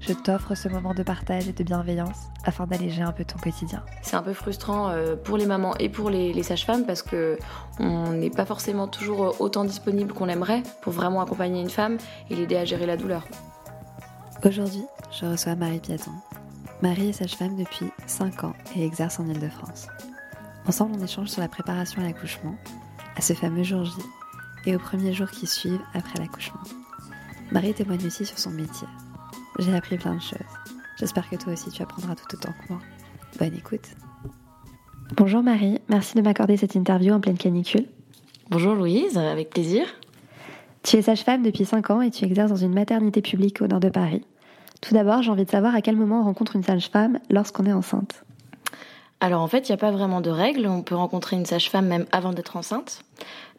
je t'offre ce moment de partage et de bienveillance afin d'alléger un peu ton quotidien. C'est un peu frustrant euh, pour les mamans et pour les, les sages-femmes parce que on n'est pas forcément toujours autant disponible qu'on aimerait pour vraiment accompagner une femme et l'aider à gérer la douleur. Aujourd'hui, je reçois Marie Piaton. Marie est sage-femme depuis 5 ans et exerce en Ile-de-France. Ensemble, on échange sur la préparation à l'accouchement, à ce fameux jour J et aux premiers jours qui suivent après l'accouchement. Marie témoigne aussi sur son métier. J'ai appris plein de choses. J'espère que toi aussi tu apprendras tout autant que moi. Bonne écoute. Bonjour Marie, merci de m'accorder cette interview en pleine canicule. Bonjour Louise, avec plaisir. Tu es sage-femme depuis 5 ans et tu exerces dans une maternité publique au nord de Paris. Tout d'abord, j'ai envie de savoir à quel moment on rencontre une sage-femme lorsqu'on est enceinte. Alors en fait, il n'y a pas vraiment de règles. On peut rencontrer une sage-femme même avant d'être enceinte.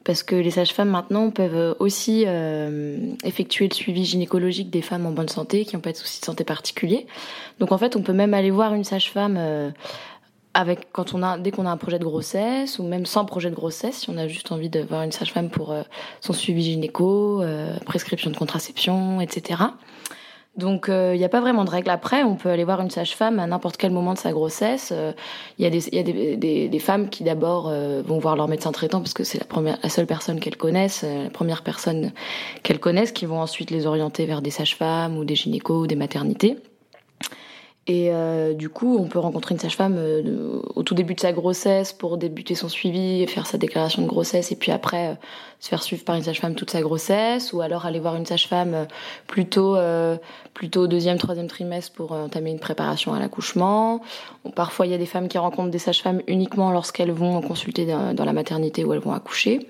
Parce que les sages-femmes maintenant peuvent aussi euh, effectuer le suivi gynécologique des femmes en bonne santé qui n'ont pas de soucis de santé particuliers. Donc en fait, on peut même aller voir une sage-femme euh, avec quand on a dès qu'on a un projet de grossesse ou même sans projet de grossesse, si on a juste envie de voir une sage-femme pour euh, son suivi gynéco, prescription de contraception, etc. Donc il euh, n'y a pas vraiment de règle. Après, on peut aller voir une sage-femme à n'importe quel moment de sa grossesse. Il euh, y a des, y a des, des, des femmes qui d'abord euh, vont voir leur médecin traitant parce que c'est la, première, la seule personne qu'elles connaissent, la première personne qu'elles connaissent, qui vont ensuite les orienter vers des sages-femmes ou des gynécos ou des maternités. Et euh, du coup, on peut rencontrer une sage-femme euh, au tout début de sa grossesse pour débuter son suivi, faire sa déclaration de grossesse, et puis après euh, se faire suivre par une sage-femme toute sa grossesse, ou alors aller voir une sage-femme plutôt plutôt au deuxième, troisième trimestre pour entamer une préparation à l'accouchement. Parfois, il y a des femmes qui rencontrent des sages-femmes uniquement lorsqu'elles vont consulter dans la maternité où elles vont accoucher.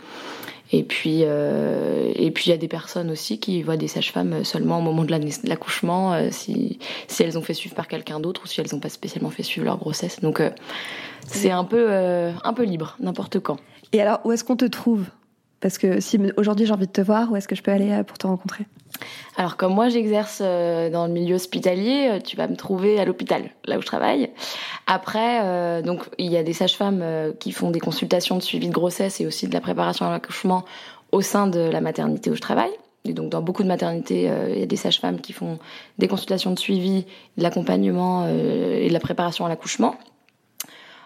Et puis, euh, et puis il y a des personnes aussi qui voient des sages-femmes seulement au moment de l'accouchement, euh, si, elles ont fait suivre par quelqu'un d'autre ou si elles n'ont pas spécialement fait suivre leur grossesse. Donc euh, c'est un peu, euh, un peu libre, n'importe quand. Et alors, où est-ce qu'on te trouve? Parce que si aujourd'hui j'ai envie de te voir, où est-ce que je peux aller euh, pour te rencontrer? Alors comme moi j'exerce euh, dans le milieu hospitalier, euh, tu vas me trouver à l'hôpital, là où je travaille. Après, donc il y a des sages-femmes qui font des consultations de suivi de grossesse et aussi de la préparation à l'accouchement au sein de la maternité où je travaille. Et donc dans beaucoup de maternités, il y a des sages-femmes qui font des consultations de suivi, de l'accompagnement et de la préparation à l'accouchement.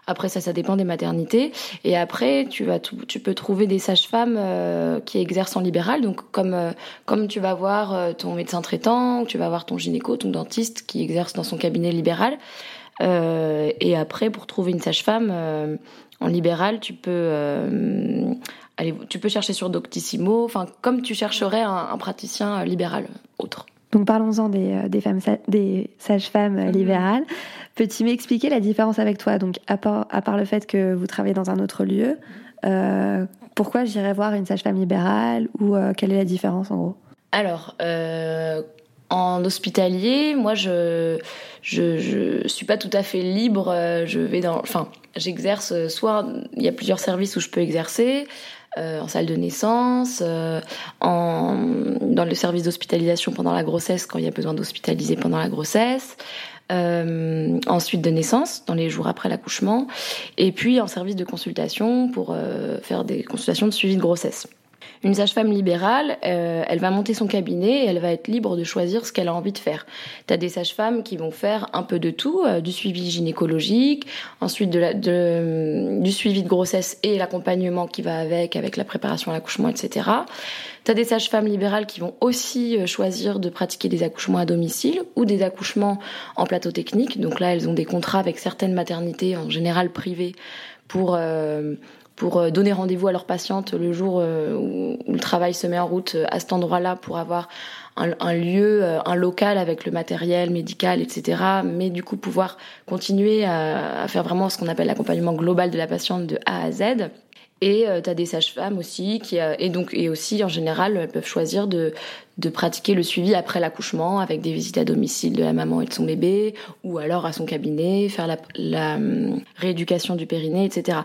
Après ça, ça dépend des maternités. Et après, tu vas, tu peux trouver des sages-femmes euh, qui exercent en libéral. Donc comme euh, comme tu vas voir euh, ton médecin traitant, tu vas voir ton gynéco, ton dentiste qui exerce dans son cabinet libéral. Euh, et après, pour trouver une sage-femme en libéral, tu peux aller, tu peux chercher sur Doctissimo. Enfin, comme tu chercherais un, un praticien libéral autre. Donc parlons-en des, des, femmes, des sages-femmes mmh. Peux-tu m'expliquer la différence avec toi? Donc à part, le fait que vous travaillez dans un autre lieu, euh, pourquoi j'irais voir une sage-femme libérale ou euh, quelle est la différence en gros? Alors, euh, en hospitalier, moi je, je je suis pas tout à fait libre. Je vais dans, enfin, j'exerce soit il y a plusieurs services où je peux exercer euh, en salle de naissance, euh, en, dans le service d'hospitalisation pendant la grossesse quand il y a besoin d'hospitaliser pendant la grossesse, euh, ensuite de naissance dans les jours après l'accouchement, et puis en service de consultation pour euh, faire des consultations de suivi de grossesse. Une sage-femme libérale, euh, elle va monter son cabinet et elle va être libre de choisir ce qu'elle a envie de faire. Tu as des sages-femmes qui vont faire un peu de tout, euh, du suivi gynécologique, ensuite de, du suivi de grossesse et l'accompagnement qui va avec, avec la préparation à l'accouchement, etc. Tu as des sages-femmes libérales qui vont aussi euh, choisir de pratiquer des accouchements à domicile ou des accouchements en plateau technique. Donc là, elles ont des contrats avec certaines maternités, en général privées, pour... Euh, pour euh, donner rendez-vous à leurs patientes le jour euh, où, le travail se met en route à cet endroit-là pour avoir un, lieu, euh, un local avec le matériel médical, etc. Mais du coup pouvoir continuer à, faire vraiment ce qu'on appelle l'accompagnement global de la patiente de A à Z. Et euh, tu as des sages-femmes aussi qui euh, et donc et aussi en général elles peuvent choisir de de pratiquer le suivi après l'accouchement avec des visites à domicile de la maman et de son bébé, ou alors à son cabinet, faire la, hum, rééducation du périnée, etc.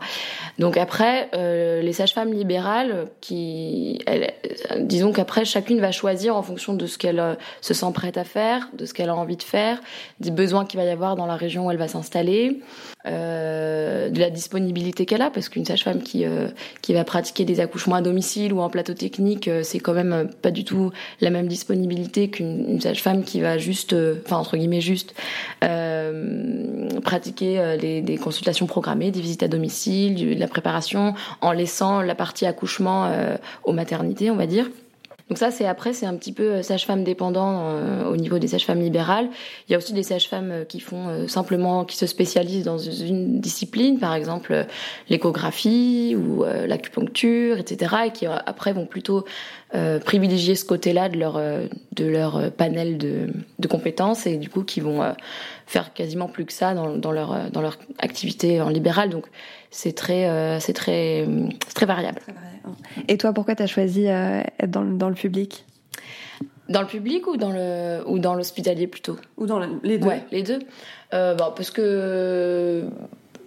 Donc après, euh, les sages-femmes libérales, qui, elles, disons qu'après chacune va choisir en fonction de ce qu'elle euh, se sent prête à faire, de ce qu'elle a envie de faire, des besoins qu'il va y avoir dans la région où elle va s'installer, euh, de la disponibilité qu'elle a, parce qu'une sage-femme qui euh, qui va pratiquer des accouchements à domicile ou en plateau technique, euh, c'est quand même euh, pas du tout la même disponibilité qu'une sage-femme qui va juste, enfin entre guillemets juste, pratiquer les, des consultations programmées, des visites à domicile, de la préparation, en laissant la partie accouchement aux maternités, on va dire. Donc ça, c'est après, c'est un petit peu euh, sage-femme dépendant euh, au niveau des sages-femmes libérales. Il y a aussi des sages-femmes euh, qui font simplement, qui se spécialisent dans une discipline, par exemple l'échographie ou l'acupuncture, etc., et qui après vont plutôt privilégier ce côté-là de leur de leur panel de, de compétences et du coup qui vont faire quasiment plus que ça dans, dans leur dans leur activité en libéral. Donc c'est très c'est très c'est très variable. Et toi, pourquoi tu as choisi euh, être dans, dans, le public? Dans le public ou dans le ou dans l'hospitalier plutôt? Ou dans les deux Ouais, les deux. Euh, bon, parce que euh,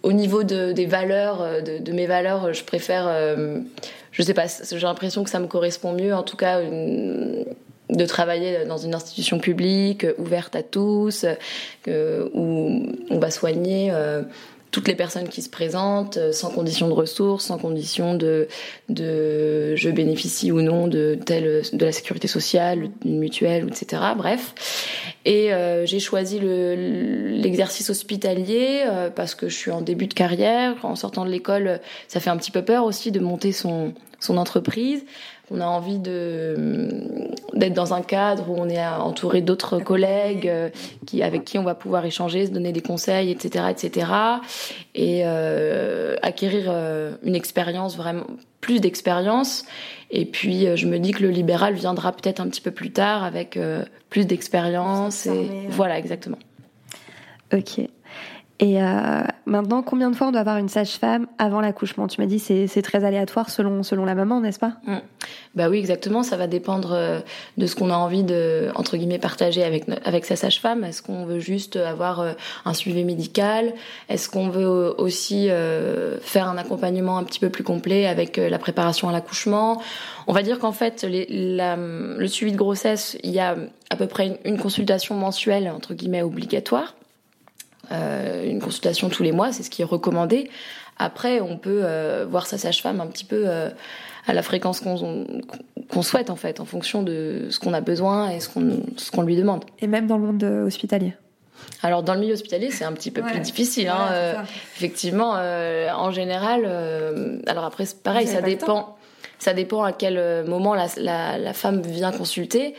au niveau de, des valeurs, euh, de, de, mes valeurs, je préfère. Euh, je sais pas, j'ai l'impression que ça me correspond mieux, en tout cas. Une, de travailler dans une institution publique ouverte à tous, euh, où on va soigner euh, toutes les personnes qui se présentent, euh, sans condition de ressources, sans condition de, je bénéficie ou non de telle de la sécurité sociale, une mutuelle, etc. Bref. Et euh, j'ai choisi l'exercice hospitalier euh, parce que je suis en début de carrière. En sortant de l'école, ça fait un petit peu peur aussi de monter son, son entreprise on a envie de d'être dans un cadre où on est entouré d'autres collègues euh, qui avec qui on va pouvoir échanger, se donner des conseils, etc., etc. Et euh, acquérir euh, une expérience vraiment plus d'expérience. Et puis je me dis que le libéral viendra peut-être un petit peu plus tard avec plus d'expérience. Et voilà, exactement. Ok. Et euh, maintenant, combien de fois on doit avoir une sage-femme avant l'accouchement? Tu m'as dit c'est c'est très aléatoire selon selon la maman, n'est-ce pas? Mmh. Bah oui, exactement. Ça va dépendre euh, de ce qu'on a envie de entre guillemets partager avec avec sa sage-femme. Est-ce qu'on veut juste avoir euh, un suivi médical? Est-ce qu'on veut aussi euh, faire un accompagnement un petit peu plus complet avec la préparation à l'accouchement? On va dire qu'en fait, le suivi de grossesse, il y a à peu près une, une consultation mensuelle entre guillemets obligatoire euh, une consultation tous les mois, c'est ce qui est recommandé. Après, on peut euh, voir sa sage-femme un petit peu euh, à la fréquence qu'on souhaite en fait, en fonction de ce qu'on a besoin et ce qu'on lui demande. Et même dans le monde hospitalier. Alors dans le milieu hospitalier, c'est un petit peu plus difficile. Hein, euh, effectivement, euh, en général, euh, alors après c'est pareil, ça dépend, ça dépend à quel moment la, la, la femme vient consulter,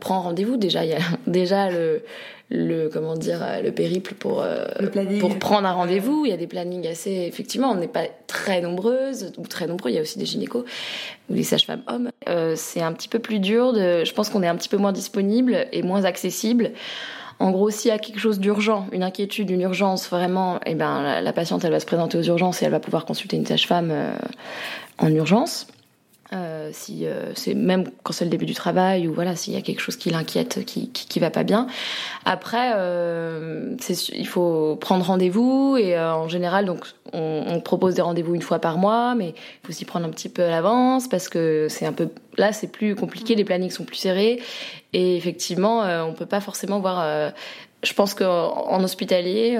prend rendez-vous. Déjà, il y a déjà le le comment dire le périple pour euh, pour prendre un rendez-vous. Il y a des plannings assez effectivement, on n'est pas très nombreuses ou très nombreux. Il y a aussi des gynécos ou des sages-femmes hommes. Euh, c'est un petit peu plus dur. De, je pense qu'on est un petit peu moins disponible et moins accessible. En gros, s'il y a quelque chose d'urgent, une inquiétude, une urgence, vraiment, eh ben la, la, patiente elle va se présenter aux urgences et elle va pouvoir consulter une sage-femme euh, en urgence. Euh, si euh, c'est même quand c'est le début du travail ou voilà s'il y a quelque chose qui l'inquiète qui, qui, qui va pas bien. Après euh, il faut prendre rendez-vous et euh, en général donc on, on propose des rendez-vous une fois par mois mais il faut s'y prendre un petit peu à l'avance parce que c'est un peu là c'est plus compliqué les plannings sont plus serrés et effectivement euh, on peut pas forcément voir je pense qu'en hospitalier,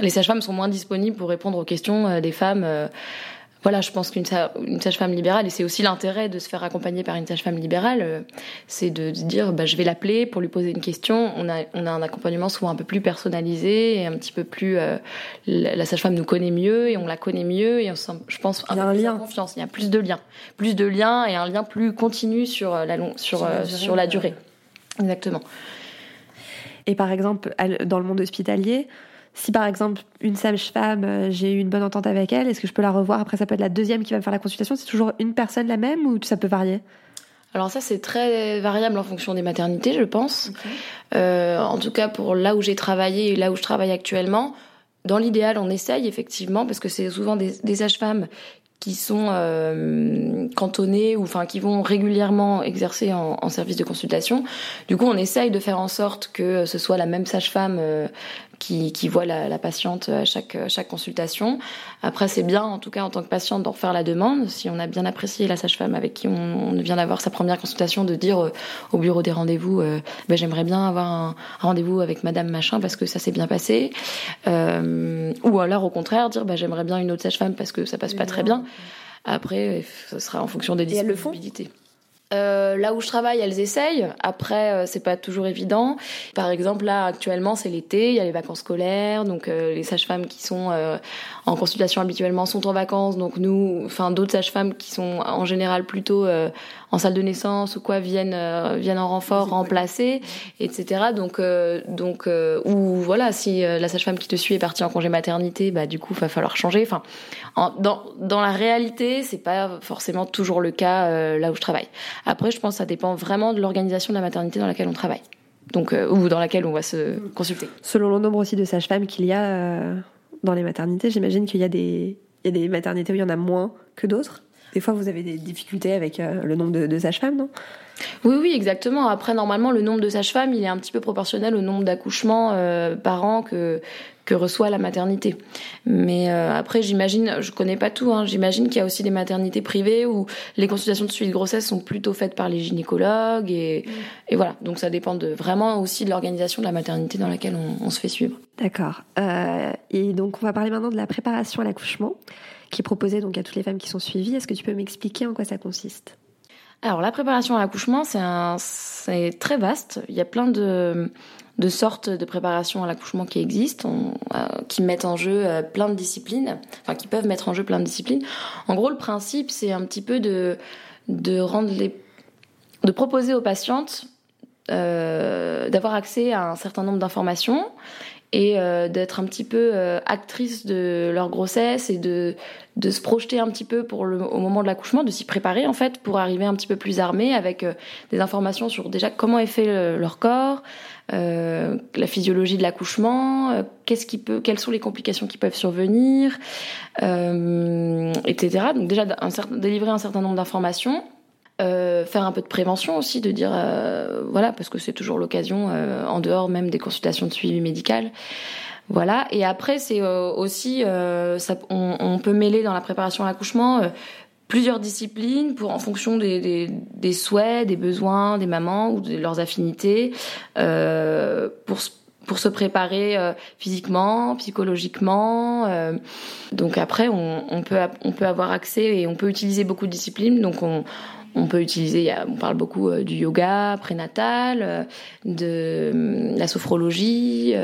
les sages-femmes sont moins disponibles pour répondre aux questions des femmes voilà, je pense qu'une sage-femme libérale, et c'est aussi l'intérêt de se faire accompagner par une sage-femme libérale, euh, c'est de, de, dire, bah, je vais l'appeler pour lui poser une question. On a, on a un accompagnement souvent un peu plus personnalisé et un petit peu plus. Euh, la, sage-femme nous connaît mieux et on la connaît mieux et on sent, je pense, un, il y a peu un plus lien. confiance. Il y a plus de liens, plus de liens et un lien plus continu sur la long, sur, sur, la, durée, sur la durée. Exactement. Et par exemple, dans le monde hospitalier, si par exemple une sage-femme, euh, j'ai eu une bonne entente avec elle, est-ce que je peux la revoir? Après, ça peut être la deuxième qui va me faire la consultation. C'est toujours une personne la même ou ça peut varier? Alors ça c'est très variable en fonction des maternités, je pense. Okay. Euh, en tout cas pour là où j'ai travaillé et là où je travaille actuellement, dans l'idéal on essaye effectivement parce que c'est souvent des, des sages-femmes qui sont euh, cantonnés ou enfin qui vont régulièrement exercer en, en, service de consultation. Du coup, on essaye de faire en sorte que ce soit la même sage-femme euh, qui, qui voit la, la, patiente à chaque, chaque consultation. Après, c'est bien, en tout cas en tant que patiente, d'en refaire la demande. Si on a bien apprécié la sage-femme avec qui on, on vient d'avoir sa première consultation, de dire euh, au bureau des rendez-vous, euh, ben, j'aimerais bien avoir un, un rendez-vous avec Madame machin parce que ça s'est bien passé. Euh, ou alors au contraire dire, ben, j'aimerais bien une autre sage-femme parce que ça passe pas très bien. Après, ce sera en fonction des disponibilités. Euh, là où je travaille, elles essayent. Après, euh, c'est pas toujours évident. Par exemple, là actuellement, c'est l'été, il y a les vacances scolaires, donc euh, les sages-femmes qui sont euh, en consultation habituellement sont en vacances. Donc nous, enfin d'autres sages-femmes qui sont en général plutôt euh, en salle de naissance ou quoi viennent viennent en renfort, remplacer, etc. Donc donc ou voilà, si la sage-femme qui te suit est partie en congé maternité, bah du coup, va falloir changer. Enfin, en, dans dans la réalité, c'est pas forcément toujours le cas là où je travaille. Après, je pense que ça dépend vraiment de l'organisation de la maternité dans laquelle on travaille. Donc, euh, ou dans laquelle on va se consulter. Selon le nombre aussi de sages-femmes qu'il y a euh, dans les maternités, j'imagine qu'il y, a des, il y a des maternités où il y en a moins que d'autres. Des fois, vous avez des difficultés avec euh, le nombre de, de sages-femmes, non? Oui, oui, exactement. Après, normalement, le nombre de sages-femmes, il est un petit peu proportionnel au nombre d'accouchements euh, par an que que reçoit la maternité. Mais euh, après, j'imagine, je connais pas tout, hein, j'imagine qu'il y a aussi des maternités privées où les consultations de suivi de grossesse sont plutôt faites par les gynécologues et, mmh. et voilà. Donc ça dépend de vraiment aussi de l'organisation de la maternité dans laquelle on, on se fait suivre. D'accord. Euh, et donc on va parler maintenant de la préparation à l'accouchement qui est proposée donc à toutes les femmes qui sont suivies. Est-ce que tu peux m'expliquer en quoi ça consiste? Alors la préparation à l'accouchement, c'est très vaste. Il y a plein de, sortes de préparation à l'accouchement qui existent, euh, qui mettent en jeu euh, plein de disciplines, enfin qui peuvent mettre en jeu plein de disciplines. En gros, le principe, c'est un petit peu de de proposer aux patientes euh, d'avoir accès à un certain nombre d'informations et euh, d'être un petit peu euh, actrice de leur grossesse et de de se projeter un petit peu pour le au moment de l'accouchement, de s'y préparer en fait pour arriver un petit peu plus armée avec euh, des informations sur déjà comment est fait le, leur corps, euh, la physiologie de l'accouchement, euh, qu'est-ce qui peut, quelles sont les complications qui peuvent survenir, etc. Donc déjà un certain, délivrer un certain nombre d'informations euh, faire un peu de prévention aussi, de dire euh, voilà parce que c'est toujours l'occasion euh, en dehors même des consultations de suivi médical. Voilà. Et après c'est euh, aussi ça, on, on, peut mêler dans la préparation à l'accouchement plusieurs disciplines pour en fonction des, des, des, souhaits, des besoins des mamans ou de leurs affinités pour pour se préparer euh, physiquement, psychologiquement. Euh, donc après, on, on, peut on peut avoir accès et on peut utiliser beaucoup de disciplines. Donc on on peut utiliser, on parle beaucoup euh, du yoga prénatal, euh, de euh, la sophrologie,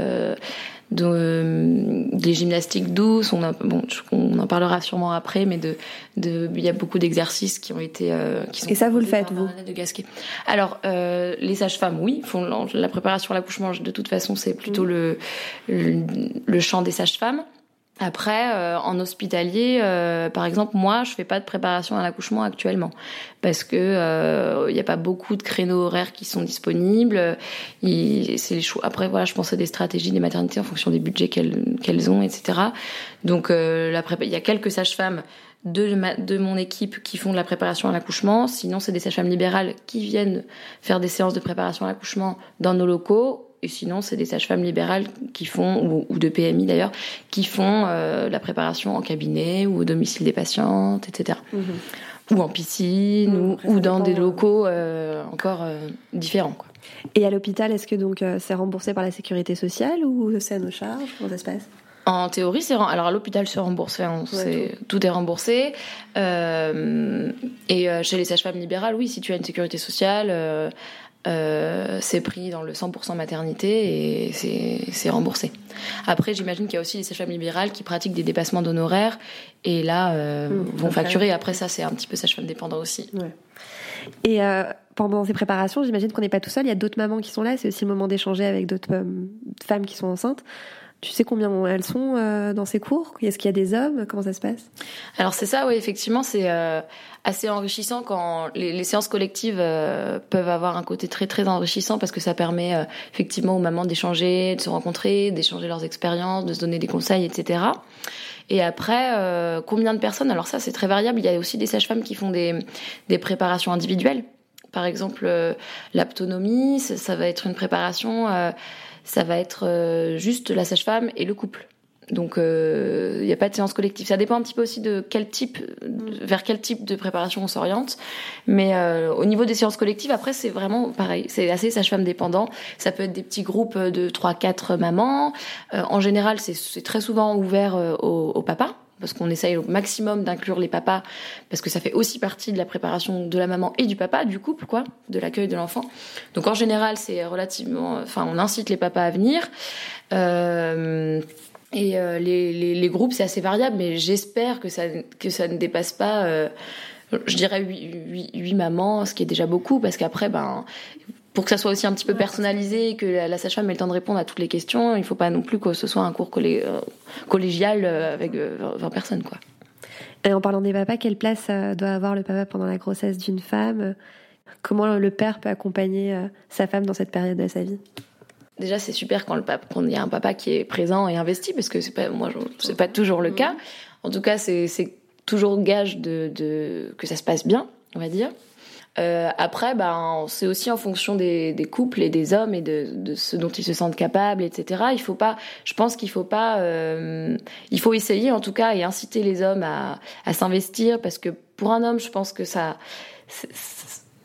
de, des gymnastiques douces. On, a, bon, on en parlera sûrement après, mais de, de, il y a beaucoup d'exercices qui ont été, qui sont. Et ça, vous le faites, vous? De Gasquet. Alors, euh, les sages-femmes, oui, font la préparation à l'accouchement. De toute façon, c'est plutôt mmh. le, le, le champ des sages-femmes. Après, euh, en hospitalier, euh, par exemple, moi, je fais pas de préparation à l'accouchement actuellement parce que il euh, n'y a pas beaucoup de créneaux horaires qui sont disponibles. C'est les choix. Après, voilà, je pense à des stratégies des maternités en fonction des budgets qu'elles qu'elles ont, etc. Donc, la il y a quelques sages-femmes de, ma, de mon équipe qui font de la préparation à l'accouchement. Sinon, c'est des sages-femmes libérales qui viennent faire des séances de préparation à l'accouchement dans nos locaux et sinon, c'est des sages-femmes libérales qui font, ou, ou de PMI d'ailleurs, qui font euh, la préparation en cabinet ou au domicile des patientes, etc. Mmh. Ou en piscine, mmh, ou, ou dans des locaux euh, encore euh, différents. Quoi. Et à l'hôpital, est-ce que donc c'est remboursé par la sécurité sociale ou c'est à nos charges? Comment ça se passe? En théorie, c'est alors à l'hôpital c'est remboursé, hein, ouais, tout. tout. est remboursé. Euh, et chez les sages-femmes libérales, oui, si tu as une sécurité sociale, euh, euh, c'est pris dans le 100% maternité et c'est remboursé. Après, j'imagine qu'il y a aussi les sages-femmes libérales qui pratiquent des dépassements d'honoraires et là euh, mmh, vont facturer. Après ça, c'est un petit peu sage-femme dépendant aussi. Ouais. Et euh, pendant ces préparations, j'imagine qu'on n'est pas tout seul. Il y a d'autres mamans qui sont là. C'est aussi le moment d'échanger avec d'autres euh, femmes qui sont enceintes. Tu sais combien elles sont euh, dans ces cours? Est-ce qu'il y a des hommes? Comment ça se passe? Alors c'est ça, oui, effectivement, c'est euh, assez enrichissant quand les, séances collectives euh, peuvent avoir un côté très très enrichissant parce que ça permet effectivement aux mamans d'échanger, de se rencontrer, d'échanger leurs expériences, de se donner des conseils, etc. Et après, combien de personnes? Alors ça, c'est très variable. Il y a aussi des sages-femmes qui font des, préparations individuelles. Par exemple, l'aptonomie, ça, va être une préparation ça va être euh, juste la sage-femme et le couple. Donc il euh, n'y a pas de séance collective. Ça dépend un petit peu aussi de quel type, vers quel type de préparation on s'oriente. Mais euh, au niveau des séances collectives, après c'est vraiment pareil. C'est assez sage-femme dépendant. Ça peut être des petits groupes de 3-4 mamans. en général, c'est très souvent ouvert au, au papa parce qu'on essaye au maximum d'inclure les papas, parce que ça fait aussi partie de la préparation de la maman et du papa, du couple, quoi, de l'accueil de l'enfant. Donc en général, c'est relativement, enfin, on incite les papas à venir. Euh, et euh, les, groupes, c'est assez variable, mais j'espère que ça, que ça ne dépasse pas, euh, je dirais, 8, 8, mamans, ce qui est déjà beaucoup, parce qu'après, ben, pour que ça soit aussi un petit peu personnalisé et que la, sage-femme ait le temps de répondre à toutes les questions, il ne faut pas non plus que ce soit un cours euh, collégial euh, avec 20 euh, personnes. Quoi. Et en parlant des papas, quelle place doit avoir le papa pendant la grossesse d'une femme? Comment le père peut accompagner sa femme dans cette période de sa vie? Déjà, c'est super quand il y a un papa qui est présent et investi, parce que c'est pas, moi, c'est pas toujours le cas. En tout cas, c'est toujours gage de, de, que ça se passe bien, on va dire. Euh, après, ben, c'est aussi en fonction des, couples et des hommes et de, de, ce dont ils se sentent capables, etc. Il faut pas, je pense qu'il faut pas, euh, il faut essayer en tout cas et inciter les hommes à, s'investir parce que pour un homme, je pense que ça,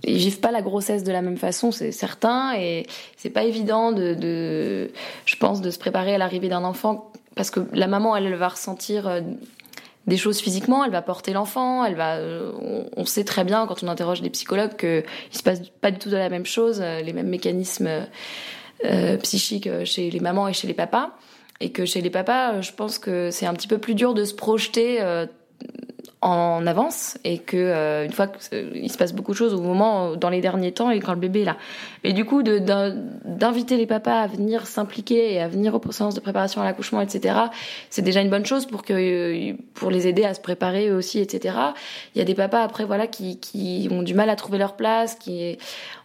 ils vivent pas la grossesse de la même façon, c'est certain, et c'est pas évident de, de, je pense, de se préparer à l'arrivée d'un enfant parce que la maman, elle, elle va ressentir euh, des choses physiquement, elle va porter l'enfant, elle va. Euh, on, sait très bien quand on interroge des psychologues qu'il se passe pas du tout de la même chose, euh, les mêmes mécanismes euh, psychiques chez les mamans et chez les papas, et que chez les papas, je pense que c'est un petit peu plus dur de se projeter en avance et que euh, une fois qu'il se passe beaucoup de choses au moment dans les derniers temps et quand le bébé est là. Et du coup d'inviter les papas à venir s'impliquer et à venir aux séances de préparation à l'accouchement etc c'est déjà une bonne chose pour que pour les aider à se préparer eux aussi etc il y a des papas après voilà qui, qui ont du mal à trouver leur place qui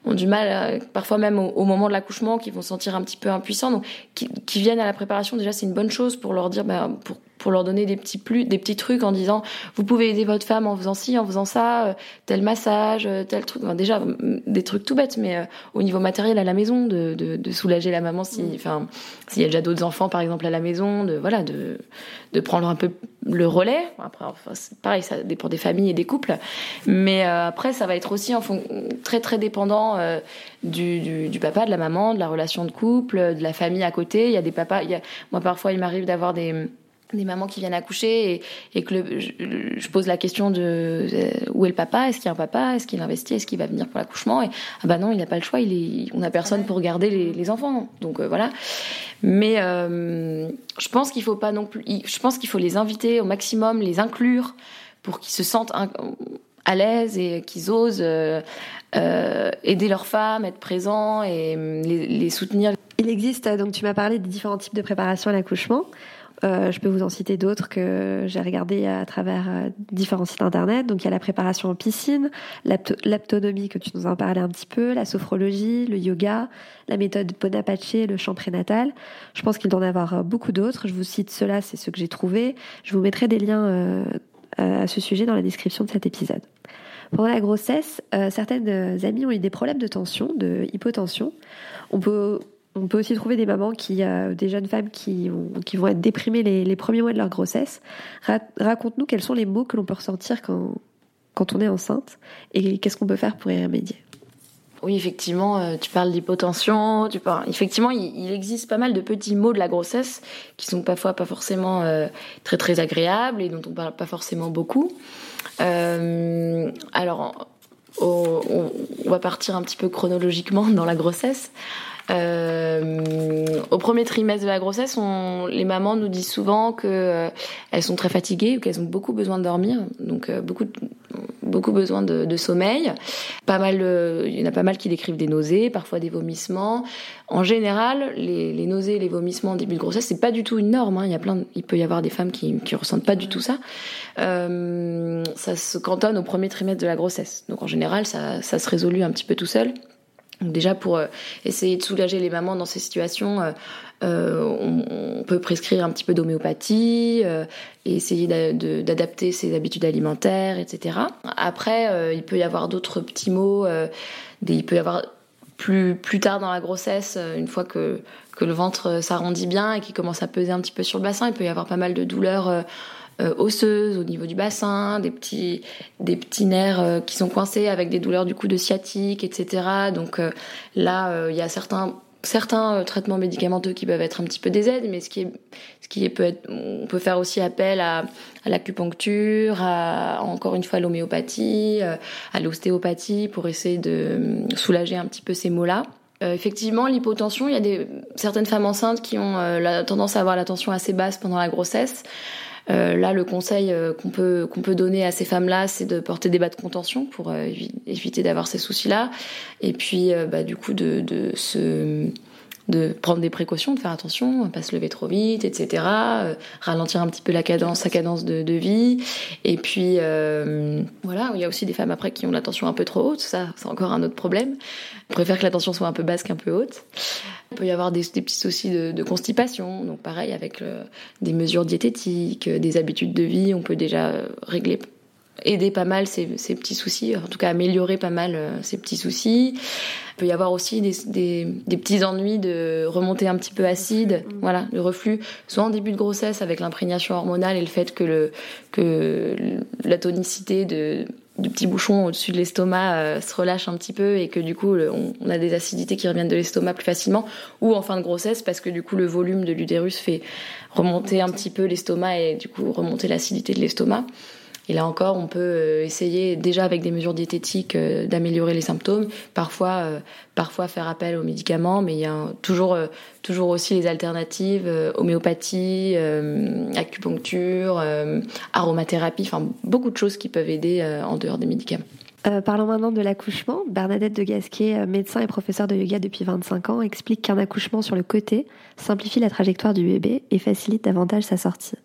ont du mal parfois même au, moment de l'accouchement qui vont se sentir un petit peu impuissants. Donc qui, qui viennent à la préparation déjà c'est une bonne chose pour leur dire ben, pour pour leur donner des petits plus, des petits trucs en disant vous pouvez aider votre femme en faisant ci, en faisant ça, euh, tel massage, euh, tel truc. déjà des trucs tout bêtes, mais euh, au niveau matériel à la maison, de, de, de soulager la maman si, mm. enfin, s'il y a déjà d'autres enfants par exemple à la maison, de voilà, de de prendre un peu le relais. Après, enfin, pareil, ça dépend des familles et des couples, mais après ça va être aussi en fond, très très dépendant du, du, du, papa, de la maman, de la relation de couple, de la famille à côté. Il y a des papas, il y a, moi parfois il m'arrive d'avoir des des mamans qui viennent accoucher et, et que le, je, pose la question de euh, où est le papa? Est-ce qu'il y a un papa? Est-ce qu'il investit? Est-ce qu'il va venir pour l'accouchement? Et ah bah non, il n'a pas le choix. Il est, on n'a personne pour garder les, les enfants. Donc euh, voilà. Mais euh, je pense qu'il faut pas non plus. Je pense qu'il faut les inviter au maximum, les inclure pour qu'ils se sentent à l'aise et qu'ils osent aider leurs femmes, être présents et les, les soutenir. Il existe donc tu m'as parlé des différents types de préparation à l'accouchement. Euh, je peux vous en citer d'autres que j'ai regardé à travers euh, différents sites internet. Donc il y a la préparation en piscine, l'aptonomie que tu nous en parlais un petit peu, la sophrologie, le yoga, la méthode Bonapace, le chant prénatal. Je pense qu'il doit en avoir euh, beaucoup d'autres. Je vous cite cela, c'est ce que j'ai trouvé. Je vous mettrai des liens à ce sujet dans la description de cet épisode. Pendant la grossesse, certaines amies ont eu des problèmes de tension, de hypotension. On peut on peut aussi trouver des mamans qui, euh, des jeunes femmes qui, vont être déprimées les, premiers mois de leur grossesse. Raconte-nous quels sont les mots que l'on peut ressentir quand, quand on est enceinte et qu'est-ce qu'on peut faire pour y remédier. Oui, effectivement, euh, tu parles d'hypotension. Tu parles... Effectivement, il, existe pas mal de petits mots de la grossesse qui sont parfois pas forcément euh, très très agréables et dont on parle pas forcément beaucoup. alors, on, va partir un petit peu chronologiquement dans la grossesse. Euh, au premier trimestre de la grossesse, on, les mamans nous disent souvent qu'elles euh, elles sont très fatiguées ou qu'elles ont beaucoup besoin de dormir. Donc euh, beaucoup, beaucoup besoin de, sommeil. Pas mal, il y en a pas mal qui décrivent des nausées, parfois des vomissements. En général, les, nausées, les vomissements en début de grossesse, c'est pas du tout une norme. Hein. Il y a plein, il peut y avoir des femmes qui qui ressentent pas du tout ça. ça se cantonne au premier trimestre de la grossesse. Donc en général, ça, ça se résolue un petit peu tout seul. Donc déjà pour essayer de soulager les mamans dans ces situations, euh, on, peut prescrire un petit peu d'homéopathie euh, et essayer d'adapter ses habitudes alimentaires, etc. Après, euh, il peut y avoir d'autres petits mots. il peut y avoir plus, plus tard dans la grossesse, une fois que, que le ventre s'arrondit bien et qu'il commence à peser un petit peu sur le bassin, il peut y avoir pas mal de douleurs osseuses au niveau du bassin, des petits, des petits nerfs qui sont coincés avec des douleurs du coup de sciatique, etc. Donc là, il y a certains certains euh, traitements médicamenteux qui peuvent être un petit peu des aides, mais ce qui est, ce qui peut être, on peut faire aussi appel à, à l'acupuncture, à encore une fois l'homéopathie, euh, à l'ostéopathie pour essayer de euh, soulager un petit peu ces maux-là. effectivement, l'hypotension, il y a des, certaines femmes enceintes qui ont la tendance à avoir la tension assez basse pendant la grossesse. Euh, là, le conseil qu'on peut qu'on peut donner à ces femmes-là, c'est de porter des bas de contention pour éviter d'avoir ces soucis-là, et puis bah, du coup de, de se de prendre des précautions, de faire attention, pas se lever trop vite, etc. Euh, ralentir un petit peu la cadence, sa cadence de, vie. Et puis euh, voilà, il y a aussi des femmes après qui ont la tension un peu trop haute, ça c'est encore un autre problème. On préfère que la tension soit un peu basse qu'un peu haute. Il peut y avoir des, petits soucis de, constipation, donc pareil avec des mesures diététiques, des habitudes de vie, on peut déjà régler aider pas mal ces, ces, petits soucis, en tout cas améliorer pas mal euh, ces petits soucis. Il peut y avoir aussi des, des, des petits ennuis de remonter un petit peu acide, mm. voilà, le reflux, soit en début de grossesse avec l'imprégnation hormonale et le fait que, le, que la tonicité de, du petit bouchon au-dessus de l'estomac euh, se relâche un petit peu et que du coup on, on, a des acidités qui reviennent de l'estomac plus facilement, ou en fin de grossesse parce que du coup le volume de l'utérus fait remonter un petit peu l'estomac et du coup remonter l'acidité de l'estomac. Et là encore, on peut euh, essayer déjà avec des mesures diététiques euh, d'améliorer les symptômes. Parfois, euh, parfois faire appel aux médicaments, mais il y a toujours, toujours aussi les alternatives homéopathie, acupuncture, aromathérapie, enfin beaucoup de choses qui peuvent aider en dehors des médicaments. parlons maintenant de l'accouchement. Bernadette de Gasquet, médecin et professeur de yoga depuis 25 ans, explique qu'un accouchement sur le côté simplifie la trajectoire du bébé et facilite davantage sa sortie.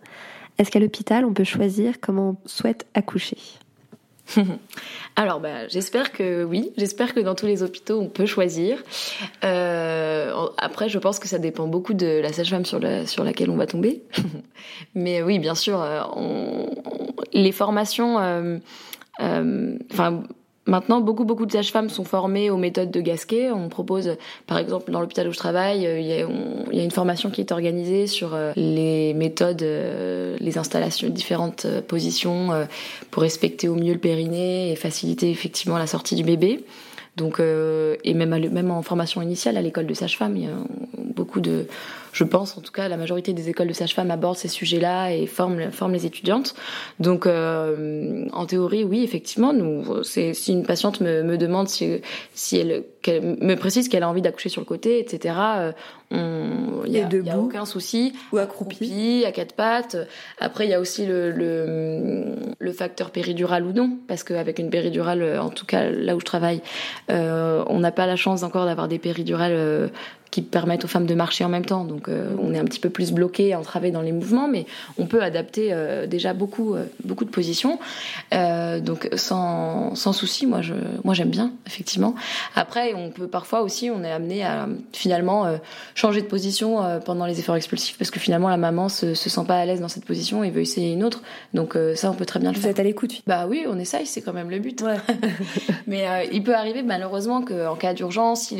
Est-ce qu'à l'hôpital, on peut choisir comment on souhaite accoucher Alors, bah, j'espère que oui. J'espère que dans tous les hôpitaux, on peut choisir. Euh, après, je pense que ça dépend beaucoup de la sage-femme sur, la, sur laquelle on va tomber. Mais oui, bien sûr, euh, les formations. Euh, Maintenant, beaucoup, beaucoup de sages-femmes sont formées aux méthodes de Gasquet. On propose, par exemple, dans l'hôpital où je travaille, euh, il y, a, une formation qui est organisée sur euh, les méthodes, euh, les installations, différentes positions pour respecter au mieux le périnée et faciliter effectivement la sortie du bébé. Donc, et même, même en formation initiale à l'école de sage-femme, il y a beaucoup de je pense en tout cas la majorité des écoles de sages-femmes abordent ces sujets-là et forment, forment les étudiantes. Donc euh, en théorie, oui, effectivement, nous, si une patiente me, me demande si, si elle, me précise qu'elle a envie d'accoucher sur le côté, etc., il n'y a, y a, aucun souci. Ou accroupi. à quatre pattes. Après, il y a aussi le, le, le, facteur péridural ou non, parce qu'avec une péridurale, en tout cas là où je travaille, euh, on n'a pas la chance encore d'avoir des péridurales euh, qui permettent aux femmes de marcher en même temps. Donc euh, on est un petit peu plus bloqué, entravé dans les mouvements, mais on peut adapter euh, déjà beaucoup, euh, beaucoup de positions. donc sans, sans souci, moi je, moi j'aime bien effectivement. Après, on peut parfois aussi, on est amené à finalement changer de position pendant les efforts expulsifs parce que finalement la maman se, se sent pas à l'aise dans cette position et veut essayer une autre. Donc ça, on peut très bien le faire. Vous êtes à l'écoute. Bah oui, on essaye, c'est quand même le but. Ouais. mais il peut arriver malheureusement qu'en cas d'urgence,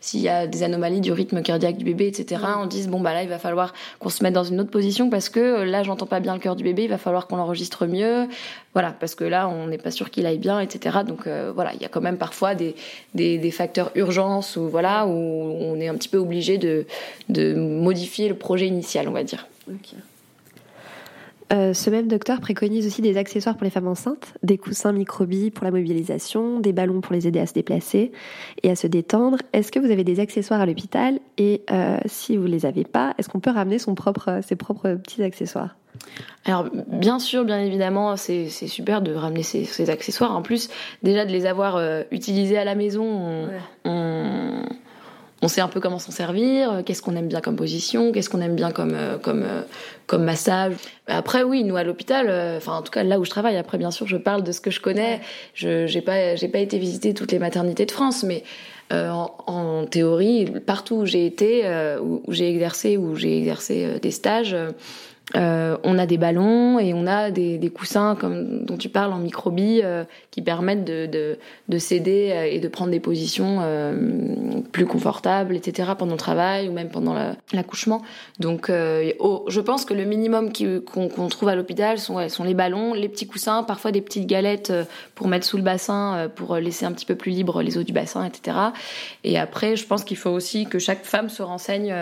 s'il y a des anomalies du rythme cardiaque du bébé, etc., on dise bon bah là il va falloir qu'on se mette dans une autre position parce que euh, là j'entends pas bien le cœur du bébé, il va falloir qu'on l'enregistre mieux, voilà parce que là on n'est pas sûr qu'il aille bien, etc. Donc euh, voilà il y a quand même parfois des, des, facteurs urgence ou voilà où on est un petit peu obligé de, de modifier le projet initial, on va dire. Euh, ce même docteur préconise aussi des accessoires pour les femmes enceintes, des coussins microbilles pour la mobilisation, des ballons pour les aider à se déplacer et à se détendre. Est-ce que vous avez des accessoires à l'hôpital Et euh, si vous les avez pas, est-ce qu'on peut ramener son propre, ses propres petits accessoires? Alors bien sûr, bien évidemment, c'est super de ramener ces, ces, accessoires. En plus, déjà de les avoir euh, utilisés à la maison, on, Ouais. on, on sait un peu comment s'en servir, euh, qu'est-ce qu'on aime bien comme position, qu'est-ce qu'on aime bien comme euh, comme euh, comme massage. Après oui, nous à l'hôpital, enfin en tout cas là où je travaille. Après bien sûr, je parle de ce que je connais. Je j'ai pas j'ai pas été visiter toutes les maternités de France, mais euh, en, en théorie, partout où j'ai été, euh, où, où j'ai exercé, où j'ai exercé euh, des stages, euh, on a des ballons et on a des, coussins comme dont tu parles en microbie euh, qui permettent de, de, de s'aider euh, et de prendre des positions euh, plus confortables, etc. pendant le travail ou même pendant la- l'accouchement. Donc, je pense que le minimum qu'on trouve à l'hôpital sont, les ballons, les petits coussins, parfois des petites galettes pour mettre sous le bassin, pour laisser un petit peu plus libre les eaux du bassin, etc. Et après, je pense qu'il faut aussi que chaque femme se renseigne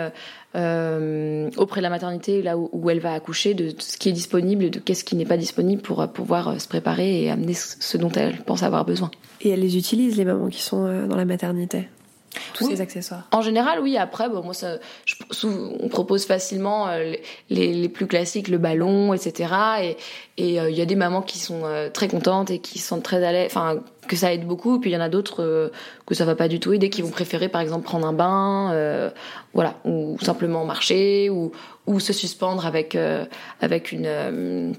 euh, auprès de la maternité, là où, où elle va accoucher, de ce qui est disponible de qu'est-ce qui n'est pas disponible pour euh, pouvoir euh, se préparer et amener ce dont elle pense avoir besoin. Et elles les utilisent, les mamans qui sont dans la maternité? Tous Oui. ces accessoires? En général, oui. Après, bon, moi, ça, je, sou- on propose facilement euh, les, plus classiques, le ballon, etc. Et et euh, il y a des mamans qui sont euh, très contentes et qui sentent très à l'aise, enfin que ça aide beaucoup. Puis il y en a d'autres euh, que ça va pas du tout aider, qui vont préférer, par exemple, prendre un bain, euh, voilà, ou simplement marcher, ou ou se suspendre avec euh, avec une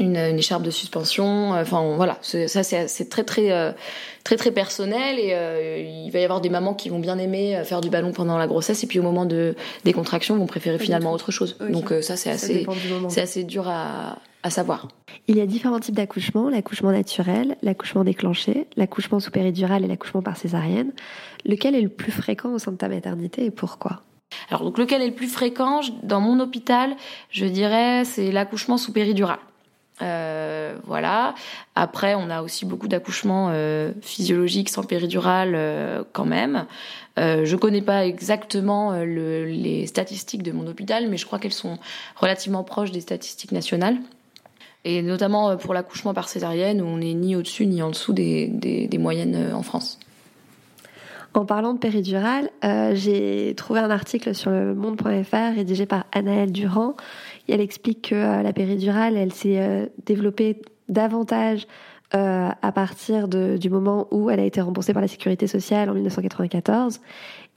une, une écharpe de suspension. Enfin voilà, c'est- ça c'est très très euh, très très personnel et euh, il va y avoir des mamans qui vont bien aimer euh, faire du ballon pendant la grossesse et puis au moment de des contractions vont préférer finalement autre chose. Donc euh, ça c'est assez c'est assez dur à à savoir. Il y a différents types d'accouchement, l'accouchement naturel, l'accouchement déclenché, l'accouchement sous péridurale et l'accouchement par césarienne. Lequel est le plus fréquent au sein de ta maternité et pourquoi? Alors donc lequel est le plus fréquent? Dans mon hôpital Je dirais c'est l'accouchement sous péridurale. Euh, voilà. Après, on a aussi beaucoup d'accouchements euh, physiologiques sans péridurale euh, quand même. Je connais pas exactement le- les statistiques de mon hôpital, mais je crois qu'elles sont relativement proches des statistiques nationales. Et notamment pour l'accouchement par césarienne, où on n'est ni au-dessus ni en dessous des, moyennes en France. En parlant de péridurale, j'ai trouvé un article sur le monde.fr rédigé par Anaëlle Durand. Elle explique que euh, la péridurale, elle s'est euh, développée davantage euh, à partir du moment où elle a été remboursée par la sécurité sociale en 1994.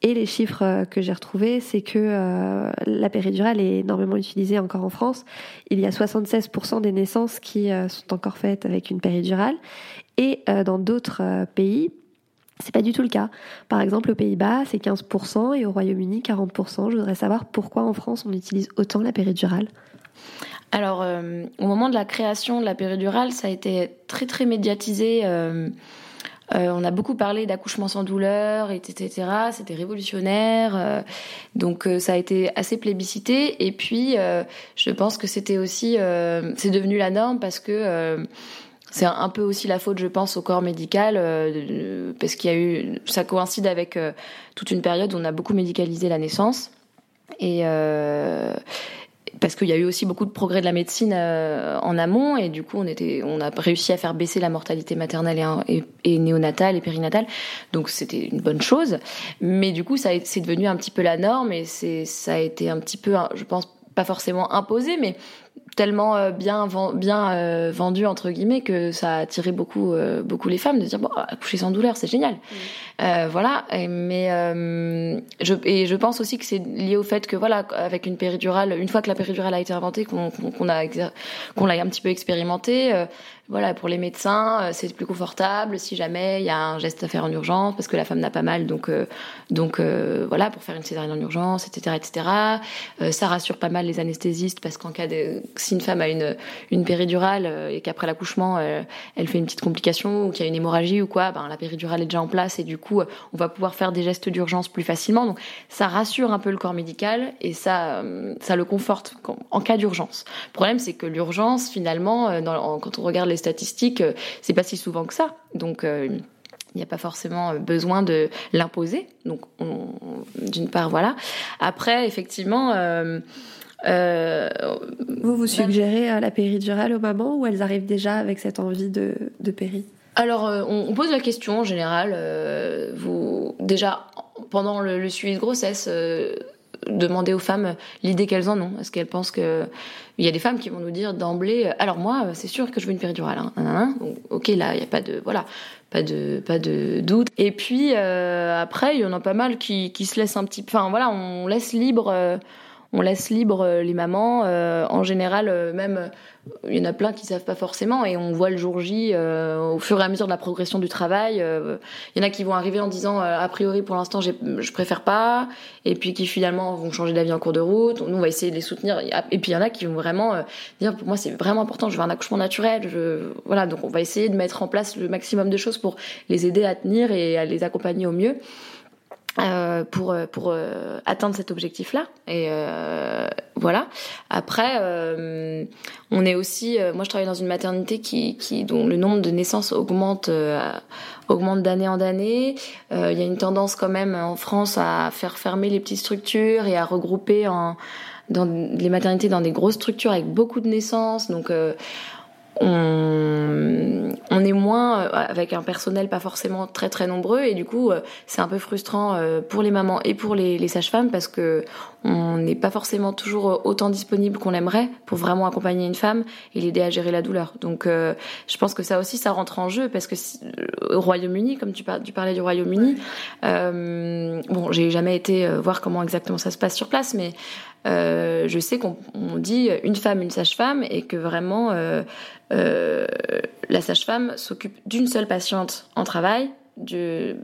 Et les chiffres que j'ai retrouvés, c'est que la péridurale est énormément utilisée encore en France. Il y a 76% des naissances qui sont encore faites avec une péridurale. Et dans d'autres pays, c'est pas du tout le cas. Par exemple, aux Pays-Bas, c'est 15% et au Royaume-Uni, 40%. Je voudrais savoir pourquoi en France on utilise autant la péridurale. Alors, euh, au moment de la création de la péridurale, ça a été très très médiatisé. euh, euh, on a beaucoup parlé d'accouchement sans douleur, etc. C'était révolutionnaire. donc ça a été assez plébiscité. Et puis, je pense que c'était aussi, c'est devenu la norme parce que c'est un, peu aussi la faute, je pense, au corps médical, euh, parce qu'il y a eu, ça coïncide avec euh, toute une période où on a beaucoup médicalisé la naissance. Et euh, parce qu'il y a eu aussi beaucoup de progrès de la médecine en amont. Et du coup on était on a réussi à faire baisser la mortalité maternelle et, néonatale et périnatale. Donc c'était une bonne chose. Mais du coup ça c'est devenu un petit peu la norme et c'est ça a été un petit peu je pense pas forcément imposé mais tellement euh, bien euh, vendu entre guillemets que ça a attiré beaucoup euh, beaucoup les femmes de dire bon accoucher sans douleur c'est génial. Euh, voilà. Et- mais euh, je et je pense aussi que c'est lié au fait que voilà avec une péridurale une fois que la péridurale a été inventée qu'on qu'on a qu'on l'a un petit peu expérimenté euh, voilà pour les médecins c'est plus confortable si jamais il y a un geste à faire en urgence parce que la femme n'a pas mal donc donc voilà pour faire une césarienne en urgence etc etc ça rassure pas mal les anesthésistes parce qu'en cas de si une femme a une une péridurale euh, et qu'après l'accouchement euh, elle fait une petite complication ou qu'il y a une hémorragie ou quoi ben la péridurale est déjà en place et du coup euh, on va pouvoir faire des gestes d'urgence plus facilement donc ça rassure un peu le corps médical et ça ça le conforte en cas d'urgence le problème c'est que l'urgence finalement quand on regarde les statistiques c'est pas si souvent que ça donc il n'y a pas forcément besoin de l'imposer. Donc, on- d'une part, voilà. Après, effectivement, euh, Vous, vous suggérez euh, la péridurale aux mamans ou elles arrivent déjà avec cette envie de, de péri? Alors, euh, on, on pose la question en général. euh, vous déjà pendant le, le suivi de grossesse, demander aux femmes l'idée qu'elles en ont. Est-ce qu'elles pensent que il y a des femmes qui vont nous dire d'emblée, alors moi, c'est sûr que je veux une péridurale. Hein. ok, là, il n'y a pas de voilà, pas de pas de doute. Et puis après, il y en a pas mal qui, qui se laissent un petit, enfin voilà, on laisse libre on laisse libre euh, les mamans. Euh, en général, euh, même il y en a plein qui savent pas forcément et on voit le jour J au fur et à mesure de la progression du travail. Il y en a qui vont arriver en disant a priori pour l'instant je préfère pas et puis qui finalement vont changer d'avis en cours de route. Nous on va essayer de les soutenir et puis il y en a qui vont vraiment dire pour moi c'est vraiment important, je veux un accouchement naturel. Je... Voilà donc on va essayer de mettre en place le maximum de choses pour les aider à tenir et à les accompagner au mieux. Euh, pour euh, pour euh, atteindre cet objectif là et euh, voilà. Après on est aussi moi je travaille dans une maternité qui qui dont le nombre de naissances augmente augmente d'année en année. Il y a une tendance quand même en France à faire fermer les petites structures et à regrouper en dans les maternités dans des grosses structures avec beaucoup de naissances. Donc on, on, est moins euh, avec un personnel pas forcément très très nombreux et du coup euh, c'est un peu frustrant euh, pour les mamans et pour les, les sages-femmes parce que on n'est pas forcément toujours autant disponible qu'on aimerait pour vraiment accompagner une femme et l'aider à gérer la douleur. Donc je pense que ça aussi ça rentre en jeu parce que au Royaume-Uni, comme tu, tu, parlais du Royaume-Uni, euh, bon j'ai jamais été voir comment exactement ça se passe sur place, mais euh, je sais qu'on dit une femme, une sage-femme, et que vraiment euh, euh, la sage-femme s'occupe d'une seule patiente en travail, de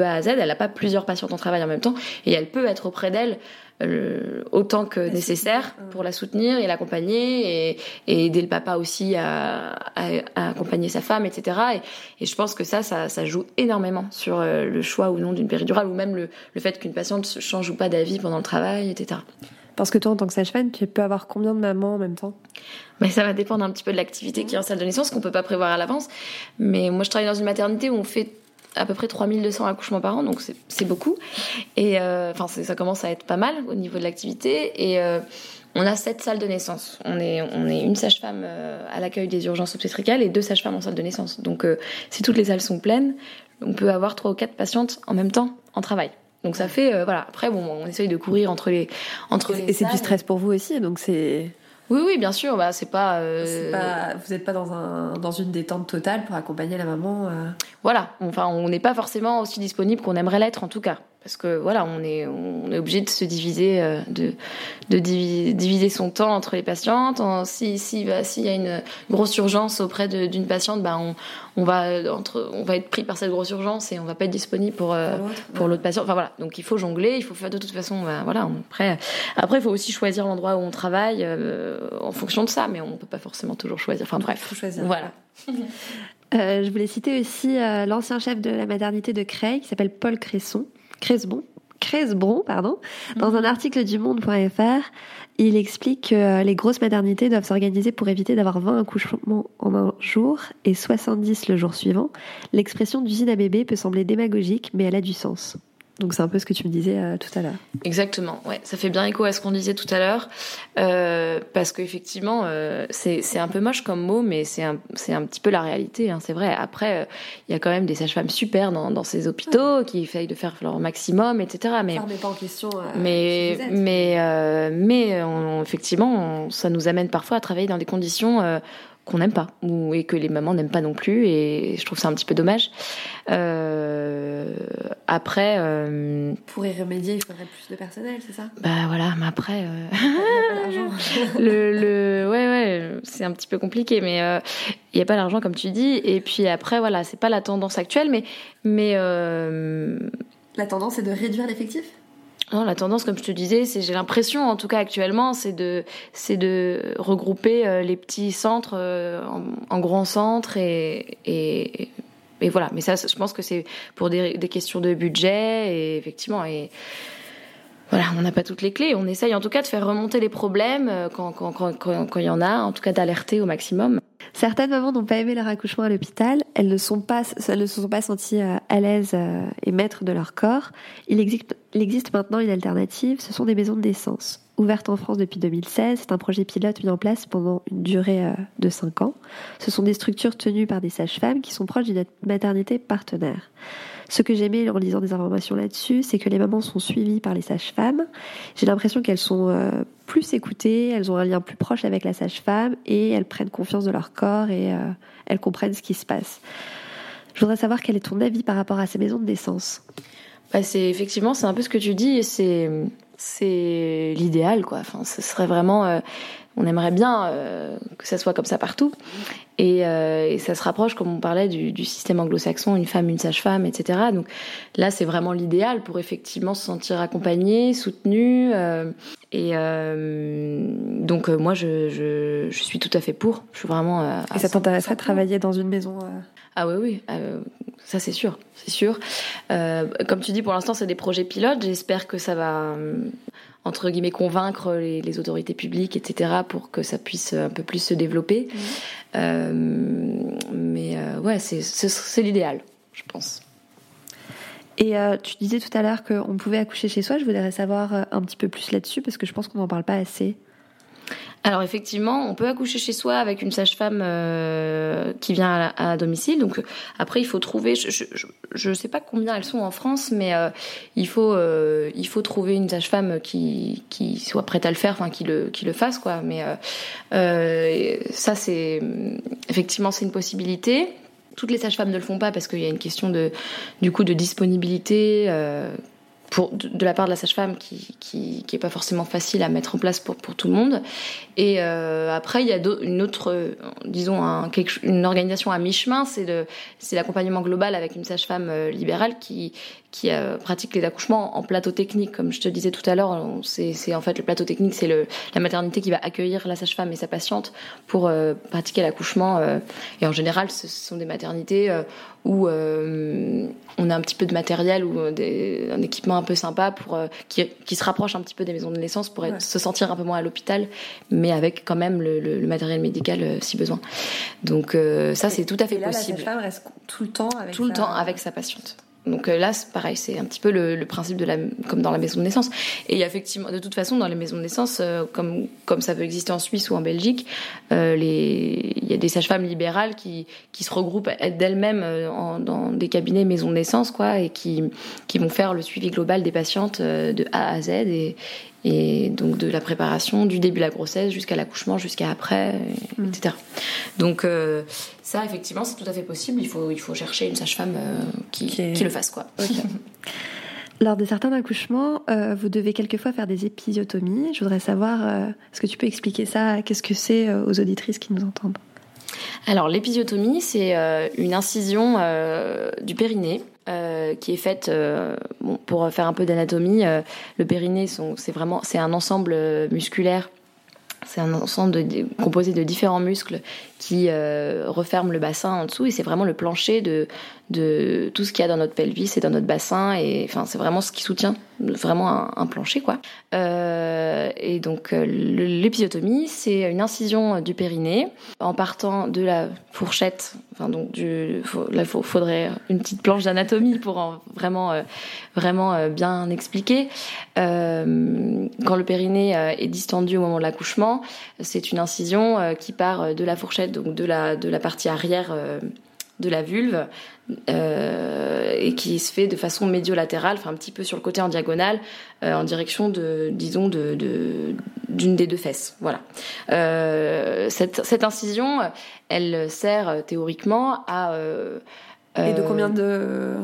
A à Z. Elle n'a pas plusieurs patientes en travail en même temps, et elle peut être auprès d'elle autant que nécessaire pour la soutenir et l'accompagner et, aider le papa aussi à, accompagner sa femme, etc. Et, je pense que ça, ça, joue énormément sur le choix ou non d'une péridurale ou même le, le fait qu'une patiente change ou pas d'avis pendant le travail, etc. Parce que toi, en tant que sage-femme, tu peux avoir combien de mamans en même temps mais ça va dépendre un petit peu de l'activité qui est en salle de naissance, qu'on peut pas prévoir à l'avance. Mais moi, je travaille dans une maternité où on fait à peu près 3200 accouchements par an, donc c'est beaucoup. Et euh, ça commence à être pas mal au niveau de l'activité. Et euh, on a sept salles de naissance. On est, on est une sage-femme euh, à l'accueil des urgences obstétricales et deux sages-femmes en salle de naissance. Donc, si toutes les salles sont pleines, on peut avoir trois ou quatre patientes en même temps en travail. Donc ça fait euh, voilà. Après bon, on essaye de courir entre les entre et, c'est du stress pour vous aussi, donc c'est. Oui, oui, bien sûr. Bah, c'est pas, euh... pas. Vous n'êtes pas dans un dans une détente totale pour accompagner la maman. Euh... Voilà. Enfin, on n'est pas forcément aussi disponible qu'on aimerait l'être, en tout cas parce que voilà, on est, on est obligé de se diviser, euh, de, de diviser son temps entre les patientes. Si, si, bah, s'il y a une grosse urgence auprès d'une patiente, bah, on, on va entre, on va être pris par cette grosse urgence et on va pas être disponible pour euh, pour l'autre patient. Enfin voilà, donc il faut jongler, il faut faire de toute façon, bah, voilà. Après, après, il faut aussi choisir l'endroit où on travaille euh, en fonction de ça, mais on peut pas forcément toujours choisir. Enfin bref, faut choisir. Voilà. je voulais citer aussi l'ancien chef de la maternité de Creil qui s'appelle Paul Cresson Cresbon, Cresbron, pardon, dans mhm. un article du Monde.fr, il explique que les grosses maternités doivent s'organiser pour éviter d'avoir 20 accouchements en un jour et 70 le jour suivant. L'expression d'usine à bébé peut sembler démagogique, mais elle a du sens. Donc c'est un peu ce que tu me disais euh, tout à l'heure. Exactement, ouais, ça fait bien écho à ce qu'on disait tout à l'heure, euh, parce qu'effectivement, euh, c'est un peu moche comme mot, mais c'est un, un petit peu la réalité, hein, c'est vrai. Après, euh, il y a quand même des sages-femmes super dans, dans ces hôpitaux qui essayent de faire leur maximum, etc. Mais, pas en question. mais mais mais effectivement, ça nous amène parfois à travailler dans des conditions qu'on n'aime pas ou et que les mamans n'aiment pas non plus et je trouve ça un petit peu dommage. Euh, après, euh, pour y remédier, il faudrait plus de personnel, c'est ça? Bah voilà, mais après, euh... le, le ouais ouais, c'est un petit peu compliqué, mais il n'y a pas l'argent comme tu dis. Et puis après voilà, c'est pas la tendance actuelle, mais mais la tendance est de réduire l'effectif? Non, la tendance, comme je te disais, c'est j'ai l'impression, en tout cas actuellement, c'est de c'est de regrouper euh, les petits centres euh, en, grands centres et, et, voilà. Mais ça, je pense que c'est pour des, des, questions de budget et effectivement et voilà, on n'a pas toutes les clés. On essaye en tout cas de faire remonter les problèmes euh, quand quand quand quand il y en a, en tout cas d'alerter au maximum. Certaines mamans n'ont pas aimé leur accouchement à l'hôpital. Elles ne sont pas, elles ne se sont pas senties euh, à l'aise euh, et maîtres de leur corps. Il existe, il existe maintenant une alternative. Ce sont des maisons de naissance. Ouvertes en France depuis 2016, c'est un projet pilote mis en place pendant une durée de 5 ans. Ce sont des structures tenues par des sages-femmes qui sont proches d'une maternité partenaire. Ce que j'aimais en lisant des informations là-dessus, c'est que les mamans sont suivies par les sages-femmes. J'ai l'impression qu'elles sont euh, plus écoutées, elles ont un lien plus proche avec la sage-femme et elles prennent confiance de leur corps et euh, elles comprennent ce qui se passe. Je voudrais savoir quel est ton avis par rapport à ces maisons de naissance. Bah, c'est effectivement c'est un peu ce que tu dis c'est c'est l'idéal quoi. Enfin, ce serait vraiment euh, on aimerait bien euh, que ça soit comme ça partout. Et, euh, et, ça se rapproche, comme on parlait, du, du système anglo-saxon, une femme, une sage-femme, etc. Donc là, c'est vraiment l'idéal pour effectivement se sentir accompagné, soutenu. Euh, et euh, donc moi, je, je, je, suis tout à fait pour. Je suis vraiment. et ça t'intéresserait de travailler dans une maison Ah oui, oui. ça, c'est sûr. C'est sûr. comme tu dis, pour l'instant, c'est des projets pilotes. J'espère que ça va entre guillemets convaincre les, les, autorités publiques, etc., pour que ça puisse un peu plus se développer. Mmh. Euh, mais euh, ouais, c'est l'idéal, je pense. Et euh, tu disais tout à l'heure qu'on pouvait accoucher chez soi. Je voudrais savoir euh, un petit peu plus là-dessus parce que je pense qu'on n'en parle pas assez. Alors effectivement, on peut accoucher chez soi avec une sage-femme euh, qui vient à, domicile. Donc après, il faut trouver. Je ne sais pas combien elles sont en France, mais euh, il faut euh, il faut trouver une sage-femme qui qui soit prête à le faire, enfin qui le qui le fasse quoi. Mais ça c'est effectivement c'est une possibilité. Toutes les sages-femmes ne le font pas parce qu'il y a une question de du coup de disponibilité de, la part de la sage-femme qui, qui, est pas forcément facile à mettre en place pour, pour tout le monde. Et euh, après, il y a une autre, disons, un, quelque, une organisation à mi-chemin, c'est l'accompagnement global avec une sage-femme euh, libérale qui, qui euh, pratique les accouchements en plateau technique. Comme je te disais tout à l'heure, c'est en fait le plateau technique, c'est la maternité qui va accueillir la sage-femme et sa patiente pour euh, pratiquer l'accouchement. Euh, et en général, ce sont des maternités euh, où on a un petit peu de matériel ou des, un équipement un peu sympa pour qui, qui, se rapproche un petit peu des maisons de naissance pour être, ouais. se sentir un peu moins à l'hôpital, mais avec quand même le, le, le matériel médical si besoin. Donc ça, c'est tout à fait et là, possible. La sage-femme reste tout le temps avec tout le temps avec sa patiente. Donc là, c'est pareil, c'est un petit peu le, principe de la, comme dans la maison de naissance. Et effectivement, de toute façon, dans les maisons de naissance, euh, comme comme ça peut exister en Suisse ou en Belgique, euh, il y a des sages-femmes libérales qui qui se regroupent d'elles-mêmes euh, dans des cabinets maison de naissance, quoi, et qui qui vont faire le suivi global des patientes euh, de A à Z et donc de la préparation du début de la grossesse jusqu'à l'accouchement, jusqu'à après, mmh. etc. Donc euh, ça, effectivement, c'est tout à fait possible. Il faut, il faut chercher une sage-femme euh, qui, okay. qui, le fasse, quoi. Okay. Lors de certains accouchements, euh, vous devez quelquefois faire des épisiotomies. Je voudrais savoir, est-ce que tu peux expliquer ça? Qu'est-ce que c'est aux auditrices qui nous entendent? Alors, l'épisiotomie, c'est euh, une incision du périnée euh, qui est faite euh, pour faire un peu d'anatomie. Euh, le périnée, c'est vraiment c'est un ensemble musculaire. C'est un ensemble composé de différents muscles qui euh, referment le bassin en dessous et c'est vraiment le plancher de, tout ce qu'il y a dans notre pelvis et dans notre bassin et enfin c'est vraiment ce qui soutient vraiment un, plancher quoi. Euh, et donc l'épisiotomie c'est une incision du périnée en partant de la fourchette. Enfin donc là il faudrait une petite planche d'anatomie pour en vraiment euh, vraiment euh, bien expliquer. Euh, quand le périnée est distendu au moment de l'accouchement, c'est une incision qui part de la fourchette donc de la de la partie arrière de la vulve euh, et qui se fait de façon médiolatérale, enfin un petit peu sur le côté en diagonale, euh, en direction de, disons, de, d'une de, des deux fesses. Voilà. Euh, cette, cette, incision, elle sert théoriquement à. Euh, et de combien de.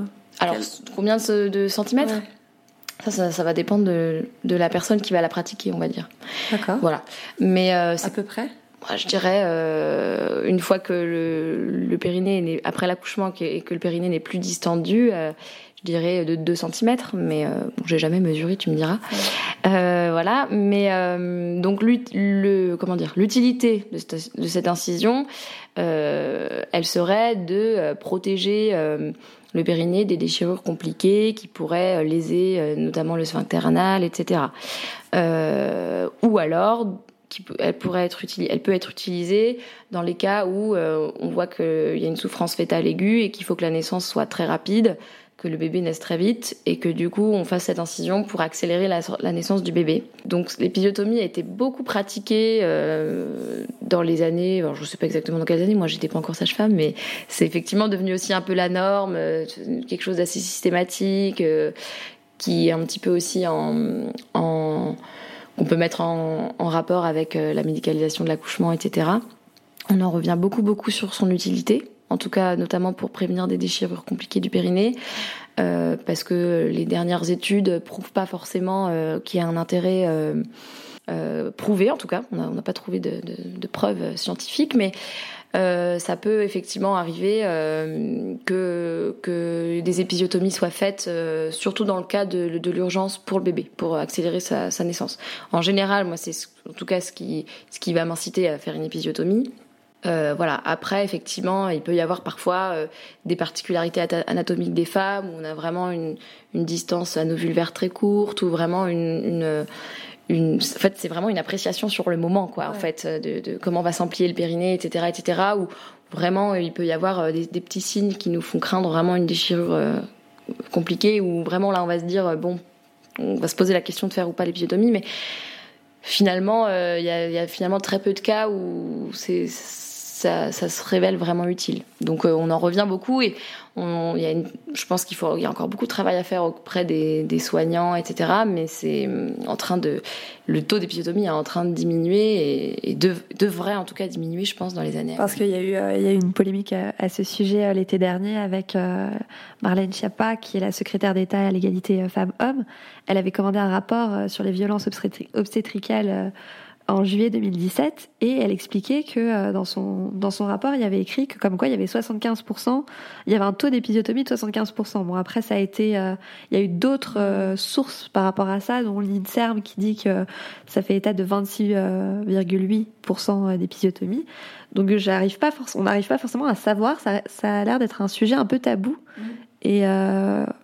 Alors, combien de, de centimètres? Ouais. Ça, ça, ça, va dépendre de, de, la personne qui va la pratiquer, on va dire. D'accord. Voilà. Mais à peu près je dirais euh, une fois que le, le périnée après l'accouchement et que le périnée n'est plus distendu euh, je dirais de 2 cm mais euh, bon, j'ai jamais mesuré tu me diras voilà mais euh, donc le comment dire l'utilité de, cette, de cette incision euh, elle serait de protéger le périnée des déchirures compliquées qui pourraient léser notamment le sphincter anal etc ou alors elle pourrait être elle peut être utilisée dans les cas où on voit qu'il y a une souffrance fétale aiguë et qu'il faut que la naissance soit très rapide que le bébé naisse très vite et que du coup on fasse cette incision pour accélérer la, naissance du bébé. Donc l'épisiotomie a été beaucoup pratiquée euh, dans les années, je ne sais pas exactement dans quelles années, moi j'étais pas encore sage-femme, mais c'est effectivement devenu aussi un peu la norme, euh, quelque chose d'assez systématique, euh, qui est un petit peu aussi en, en qu'on peut mettre en rapport avec la médicalisation de l'accouchement, etc. On en revient beaucoup beaucoup sur son utilité en tout cas notamment pour prévenir des déchirures compliquées du périnée, euh, parce que les dernières études prouvent pas forcément euh, qu'il y a un intérêt euh, prouvé, en tout cas, on n'a pas trouvé de, preuves scientifiques, mais ça peut effectivement arriver que, des épisiotomies soient faites, surtout dans le cas de, l'urgence pour le bébé, pour accélérer sa, sa naissance. En général, moi, c'est en tout cas ce qui, ce qui va m'inciter à faire une épisiotomie. Euh, voilà. Après, effectivement, il peut y avoir parfois euh, des particularités anatomiques des femmes où on a vraiment une, une distance anovulvaire très courte ou vraiment une, une, une en fait, c'est vraiment une appréciation sur le moment, quoi. En fait, de, de, comment va s'emplier le périnée, etc., etc. Où vraiment, il peut y avoir euh, des, des, petits signes qui nous font craindre vraiment une déchirure compliquée. Où vraiment là, on va se dire bon, on va se poser la question de faire ou pas l'épisiotomie, mais finalement, il y, y, a, finalement très peu de cas où c'est ça, se révèle vraiment utile. Donc euh, on en revient beaucoup et on, y a une, je pense qu'il faut, il y a encore beaucoup de travail à faire auprès des, soignants, etc. Mais c'est euh, en train de, le taux d'épisiotomie est en train de diminuer et, devrait en tout cas diminuer, je pense, dans les années. Parce qu'il y a eu, euh, il y a eu une polémique à, ce sujet l'été dernier avec Marlène Schiappa, qui est la secrétaire d'État à l'égalité femmes-hommes. Elle avait commandé un rapport sur les violences obstétricales en juillet 2017 et elle expliquait que euh, dans son dans son rapport il y avait écrit que comme quoi il y avait 75% il y avait un taux d'épisiotomie de 75% bon après ça a été euh, il y a eu d'autres euh, sources par rapport à ça dont l'Inserm qui dit que ça fait état de 26,8% d'épisiotomie. Donc j'arrive pas on n'arrive pas forcément à savoir ça, ça a l'air d'être un sujet un peu tabou. Mmh. et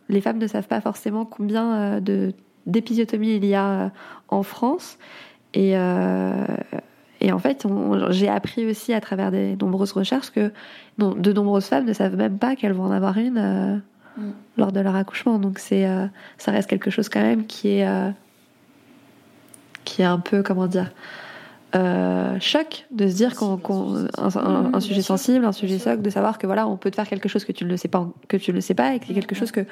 les femmes ne savent pas forcément combien de d'épisiotomie il y a en France et, euh, et en fait, j'ai appris aussi à travers des nombreuses recherches que de nombreuses femmes ne savent même pas qu'elles vont en avoir une euh, mm. lors de leur accouchement. Donc c'est, euh, ça reste quelque chose quand même qui est, qui est un peu, comment dire, choc de se dire qu'on, un, mm, sujet sensible, un sujet choc, de savoir que voilà, on peut te faire quelque chose que tu ne sais pas, que tu ne sais pas, et que c'est quelque chose que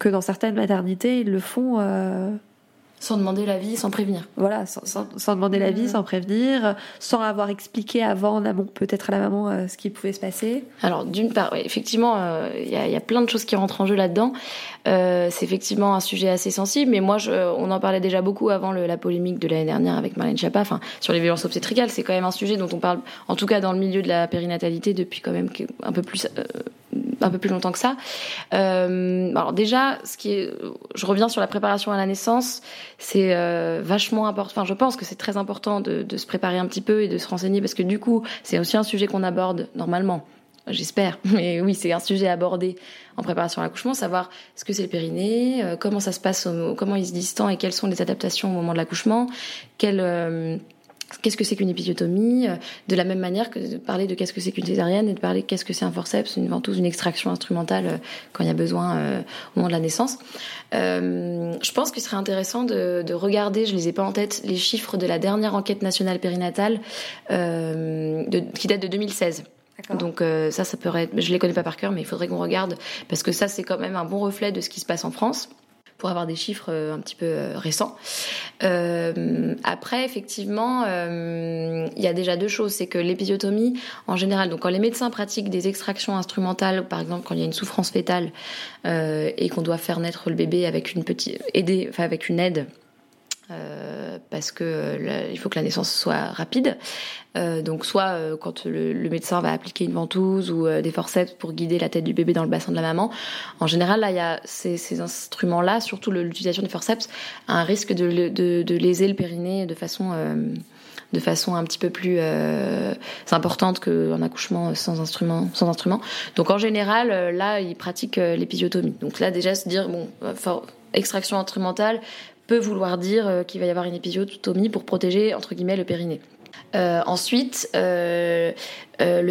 que dans certaines maternités ils le font sans demander l'avis, sans prévenir. Voilà, sans, sans, demander l'avis, sans prévenir, sans avoir expliqué avant en amont peut-être à la maman euh, ce qui pouvait se passer. Alors d'une part, effectivement, euh, il y, a, y, a, plein de choses qui rentrent en jeu là-dedans. Euh, c'est effectivement un sujet assez sensible, mais moi, je, on en parlait déjà beaucoup avant le, la polémique de l'année dernière avec Marlène Schiappa, enfin sur les violences obstétricales. C'est quand même un sujet dont on parle, en tout cas dans le milieu de la périnatalité, depuis quand même un peu plus un peu plus longtemps que ça. Euh, alors déjà, ce qui est, je reviens sur la préparation à la naissance, c'est euh, vachement important. Enfin, je pense que c'est très important de, se préparer un petit peu et de se renseigner parce que du coup, c'est aussi un sujet qu'on aborde normalement. J'espère, mais oui, c'est un sujet abordé en préparation à l'accouchement, savoir ce que c'est le périnée, euh, comment ça se passe, comment il se distend et quelles sont les adaptations au moment de l'accouchement, quelles euh, qu'est-ce que c'est qu'une épisiotomie, euh, de la même manière que de parler de qu'est-ce que c'est qu'une césarienne et de parler qu'est-ce que c'est un forceps, une ventouse, une extraction instrumentale euh, quand il y a besoin euh, au moment de la naissance. je pense qu'il serait intéressant de, regarder, je les ai pas en tête, les chiffres de la dernière enquête nationale périnatale qui date de 2016. Donc ça, ça peut être, je les connais pas par cœur, mais il faudrait qu'on regarde parce que ça, c'est quand même un bon reflet de ce qui se passe en France pour avoir des chiffres euh, un petit peu euh, récents. Euh, après, effectivement, il y a déjà deux choses. C'est que l'épisiotomie, en général, donc quand les médecins pratiquent des extractions instrumentales, par exemple quand il y a une souffrance fétale et qu'on doit faire naître le bébé avec une petite aidée, enfin avec une aide euh, parce que euh, il faut que la naissance soit rapide. Euh, donc soit euh, quand le, le, médecin va appliquer une ventouse ou des forceps pour guider la tête du bébé dans le bassin de la maman. En général, là, il y a ces, ces instruments-là, surtout l'utilisation des forceps, a un risque de, de, de, léser le périnée de façon de façon un petit peu plus euh, importante qu'un accouchement sans instrument, sans instrument. Donc en général, là, ils pratiquent l'épisiotomie. Donc là, déjà, se dire bon, extraction instrumentale, peut vouloir dire qu'il va y avoir une épisiotomie pour protéger entre guillemets le périnée. ensuite, le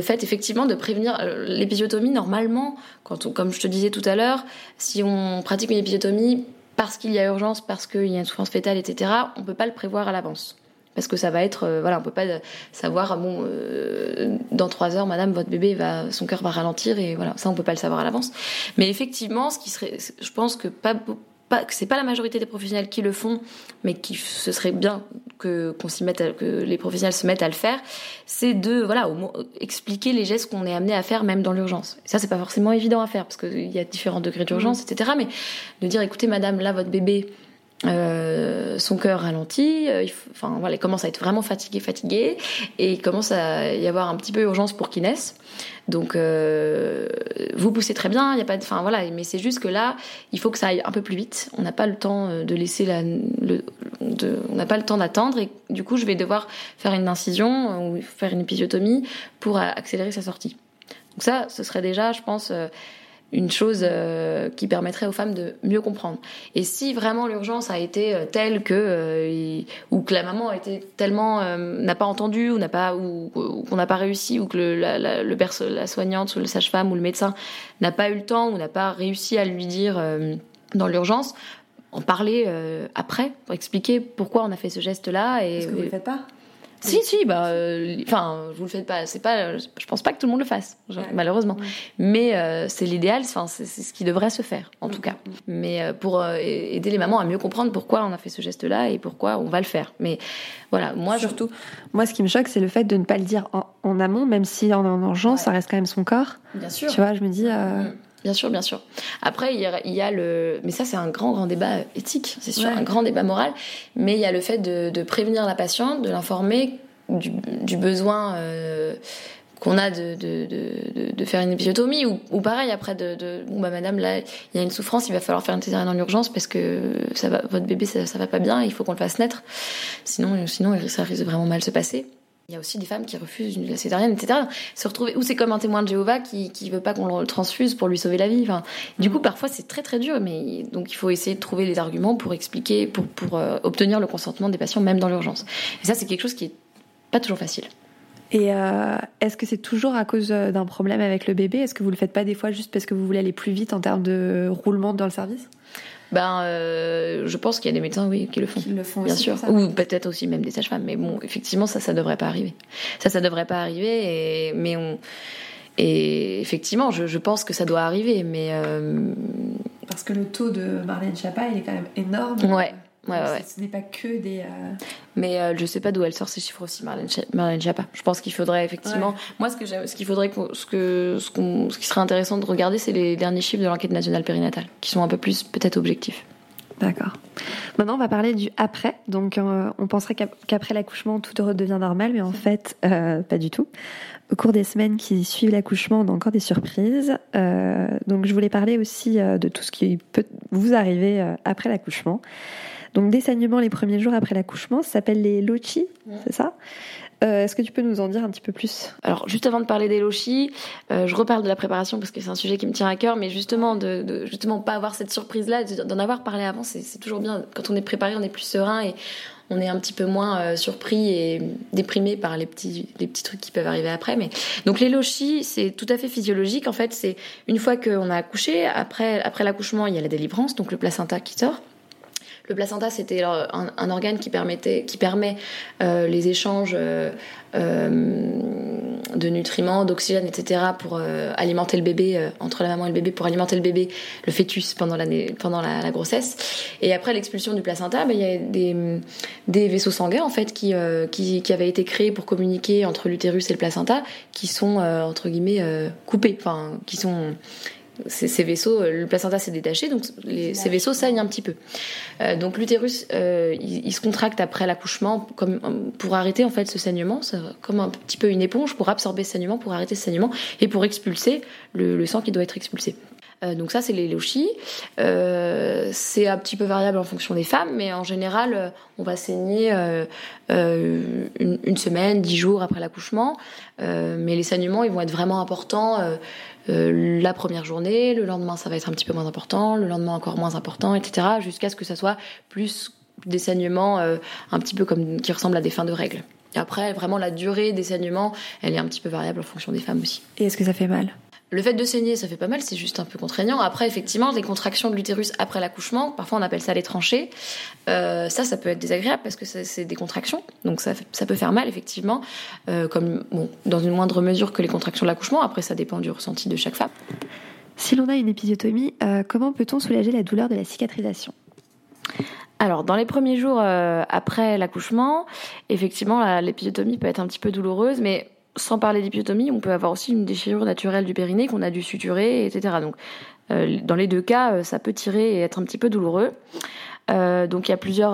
fait effectivement de prévenir l'épisiotomie, normalement, quand on, comme je te disais tout à l'heure, si on pratique une épisiotomie parce qu'il y a urgence, parce qu'il y a une souffrance fétale, etc., on peut pas le prévoir à l'avance parce que ça va être euh, voilà on peut pas savoir bon euh, dans trois heures madame votre bébé va son cœur va ralentir et voilà ça on peut pas le savoir à l'avance mais effectivement ce qui serait je pense que pas pas, c'est pas la majorité des professionnels qui le font, mais qui ce serait bien que qu'on s'y mette, que les professionnels se mettent à le faire, c'est de voilà au expliquer les gestes qu'on est amené à faire même dans l'urgence. Ça c'est pas forcément évident à faire parce qu'il y a différents degrés d'urgence, mmh. etc. Mais de dire écoutez madame là votre bébé euh, son cœur ralentit, euh, il, enfin voilà, il commence à être vraiment fatigué, fatigué, et il commence à y avoir un petit peu urgence pour qu'il naisse. Donc euh, vous poussez très bien, il y a pas, de, enfin voilà, mais c'est juste que là, il faut que ça aille un peu plus vite. On n'a pas le temps de laisser la, on n'a pas le temps d'attendre, et du coup, je vais devoir faire une incision ou faire une épisiotomie pour accélérer sa sortie. Donc ça, ce serait déjà, je pense une chose euh, qui permettrait aux femmes de mieux comprendre. Et si vraiment l'urgence a été euh, telle que euh, ou que la maman a été tellement n'a pas entendu ou n'a pas ou, qu'on n'a pas réussi ou que le, la, la, le la soignante ou le sage-femme ou le médecin n'a pas eu le temps ou n'a pas réussi à lui dire dans l'urgence, en parler après pour expliquer pourquoi on a fait ce geste-là et que vous le faites pas si, si, bah, euh, enfin, je vous le faites pas. C'est pas, je pense pas que tout le monde le fasse, malheureusement. Mais euh, c'est l'idéal. Enfin, c'est ce qui devrait se faire, en tout cas. Mais euh, pour aider les mamans à mieux comprendre pourquoi on a fait ce geste-là et pourquoi on va le faire. Mais voilà, moi surtout, moi, ce qui me choque, c'est le fait de ne pas le dire en, amont, même si en, en urgence, ça reste quand même son corps. Bien sûr. Tu vois, je me dis. Mm. Bien sûr, bien sûr. Après, il y a, le, mais ça c'est un grand, grand débat éthique, c'est sûr, un grand débat moral. Mais il y a le fait de, prévenir la patiente, de l'informer du, besoin euh, qu'on a de, de, faire une épisiotomie ou, pareil après de, bon bah madame là il y a une souffrance, il va falloir faire une césarienne en urgence parce que ça va, votre bébé ça, ça va pas bien, il faut qu'on le fasse naître. Sinon, sinon ça risque vraiment mal se passer. Il y a aussi des femmes qui refusent la césarienne, etc. Se retrouver, ou c'est comme un témoin de Jéhovah qui, qui veut pas qu'on le transfuse pour lui sauver la vie. Enfin, du coup, parfois c'est très très dur, mais donc il faut essayer de trouver les arguments pour expliquer, pour, pour euh, obtenir le consentement des patients, même dans l'urgence. Et ça, c'est quelque chose qui est pas toujours facile. Et euh, est-ce que c'est toujours à cause euh, d'un problème avec le bébé? Est-ce que vous le faites pas des fois juste parce que vous voulez aller plus vite en termes de roulement dans le service? Ben, euh, je pense qu'il y a des médecins, oui, qui le font. Qui le font bien sûr. Ou peut-être aussi même des sages-femmes. Mais bon, effectivement, ça, ça devrait pas arriver. Ça, ça devrait pas arriver. Et, mais on, et effectivement, je, je pense que ça doit arriver. Mais euh... parce que le taux de Marlène Chapa, il est quand même énorme. Ouais. Ouais, ouais. Ce n'est pas que des. Euh, mais euh, je sais pas d'où elle sort ces chiffres aussi, Marlène, Marlène Schiappa. Je pense qu'il faudrait effectivement. Moi, ce que ce qu'il faudrait, ce que ce, qui serait intéressant de regarder, c'est les derniers chiffres de l'enquête nationale périnatale, qui sont un peu plus peut-être objectifs. D'accord. Maintenant, on va parler du après. Donc, euh, on penserait qu'après l'accouchement, tout redevient normal, mais en fait, pas du tout. Au cours des semaines qui suivent l'accouchement, on a encore des surprises. donc, je voulais parler aussi de tout ce qui peut vous arriver après l'accouchement. Donc des saignements les premiers jours après l'accouchement, ça s'appelle les lochi, c'est ça? Euh, Est-ce que tu peux nous en dire un petit peu plus? Alors juste avant de parler des lochis, euh, je reparle de la préparation parce que c'est un sujet qui me tient à cœur, mais justement de, de justement pas avoir cette surprise là, d'en avoir parlé avant, c'est toujours bien. Quand on est préparé, on est plus serein et on est un petit peu moins euh, surpris et déprimé par les petits les petits trucs qui peuvent arriver après. Mais donc les lochis, c'est tout à fait physiologique. En fait, c'est une fois qu'on a accouché, après après l'accouchement, il y a la délivrance, donc le placenta qui sort. Le placenta, c'était un, organe qui permettait, qui permet euh, les échanges euh, euh, de nutriments, d'oxygène, etc. pour alimenter le bébé entre la maman et le bébé, pour alimenter le bébé, le fœtus pendant la, grossesse. Et après l'expulsion du placenta, ben, il y a des, vaisseaux sanguins en fait qui, qui avaient été créés pour communiquer entre l'utérus et le placenta, qui sont entre guillemets coupés, enfin qui sont ces, vaisseaux, euh, le placenta s'est détaché, donc ces vaisseaux saignent un petit peu. Euh, donc l'utérus, euh, il, se contracte après l'accouchement comme pour arrêter en fait ce saignement, comme un petit peu une éponge pour absorber ce saignement, pour arrêter ce saignement et pour expulser le, sang qui doit être expulsé. donc ça, c'est les lochis. c'est un petit peu variable en fonction des femmes, mais en général, on va saigner une, une, semaine, dix jours après l'accouchement. mais les saignements, ils vont être vraiment importants euh, la première journée, le lendemain ça va être un petit peu moins important, le lendemain encore moins important, etc. Jusqu'à ce que ça soit plus des saignements un petit peu comme qui ressemblent à des fins de règles. Et après, vraiment, la durée des saignements, elle est un petit peu variable en fonction des femmes aussi. Et est-ce que ça fait mal? Le fait de saigner, ça fait pas mal, c'est juste un peu contraignant. Après, effectivement, les contractions de l'utérus après l'accouchement, parfois on appelle ça les tranchées. Euh, ça, ça peut être désagréable parce que c'est des contractions, donc ça, ça, peut faire mal effectivement, euh, comme bon, dans une moindre mesure que les contractions de l'accouchement. Après, ça dépend du ressenti de chaque femme. Si l'on a une épisiotomie, euh, comment peut-on soulager la douleur de la cicatrisation? Alors, dans les premiers jours après l'accouchement, effectivement, l'épisiotomie peut être un petit peu douloureuse, mais sans parler d'épisiotomie, on peut avoir aussi une déchirure naturelle du périnée qu'on a dû suturer, etc. Donc, euh, dans les deux cas, euh, ça peut tirer et être un petit peu douloureux. Euh, donc il y a plusieurs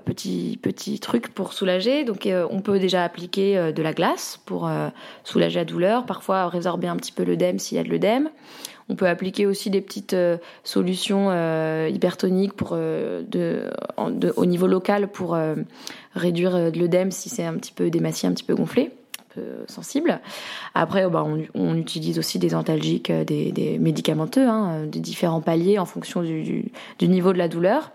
petits petits trucs pour soulager. Donc on peut déjà appliquer de la glace pour soulager la douleur, parfois résorber un petit peu l'œdème s'il y a de l'œdème. On peut appliquer aussi des petites solutions hypertoniques pour au niveau local pour réduire l'œdème si c'est un petit peu démacié, un petit peu gonflé sensible. Après, bah, on, utilise aussi des antalgiques, euh, des, médicamenteux, hein, euh, des différents paliers en fonction du, niveau de la douleur.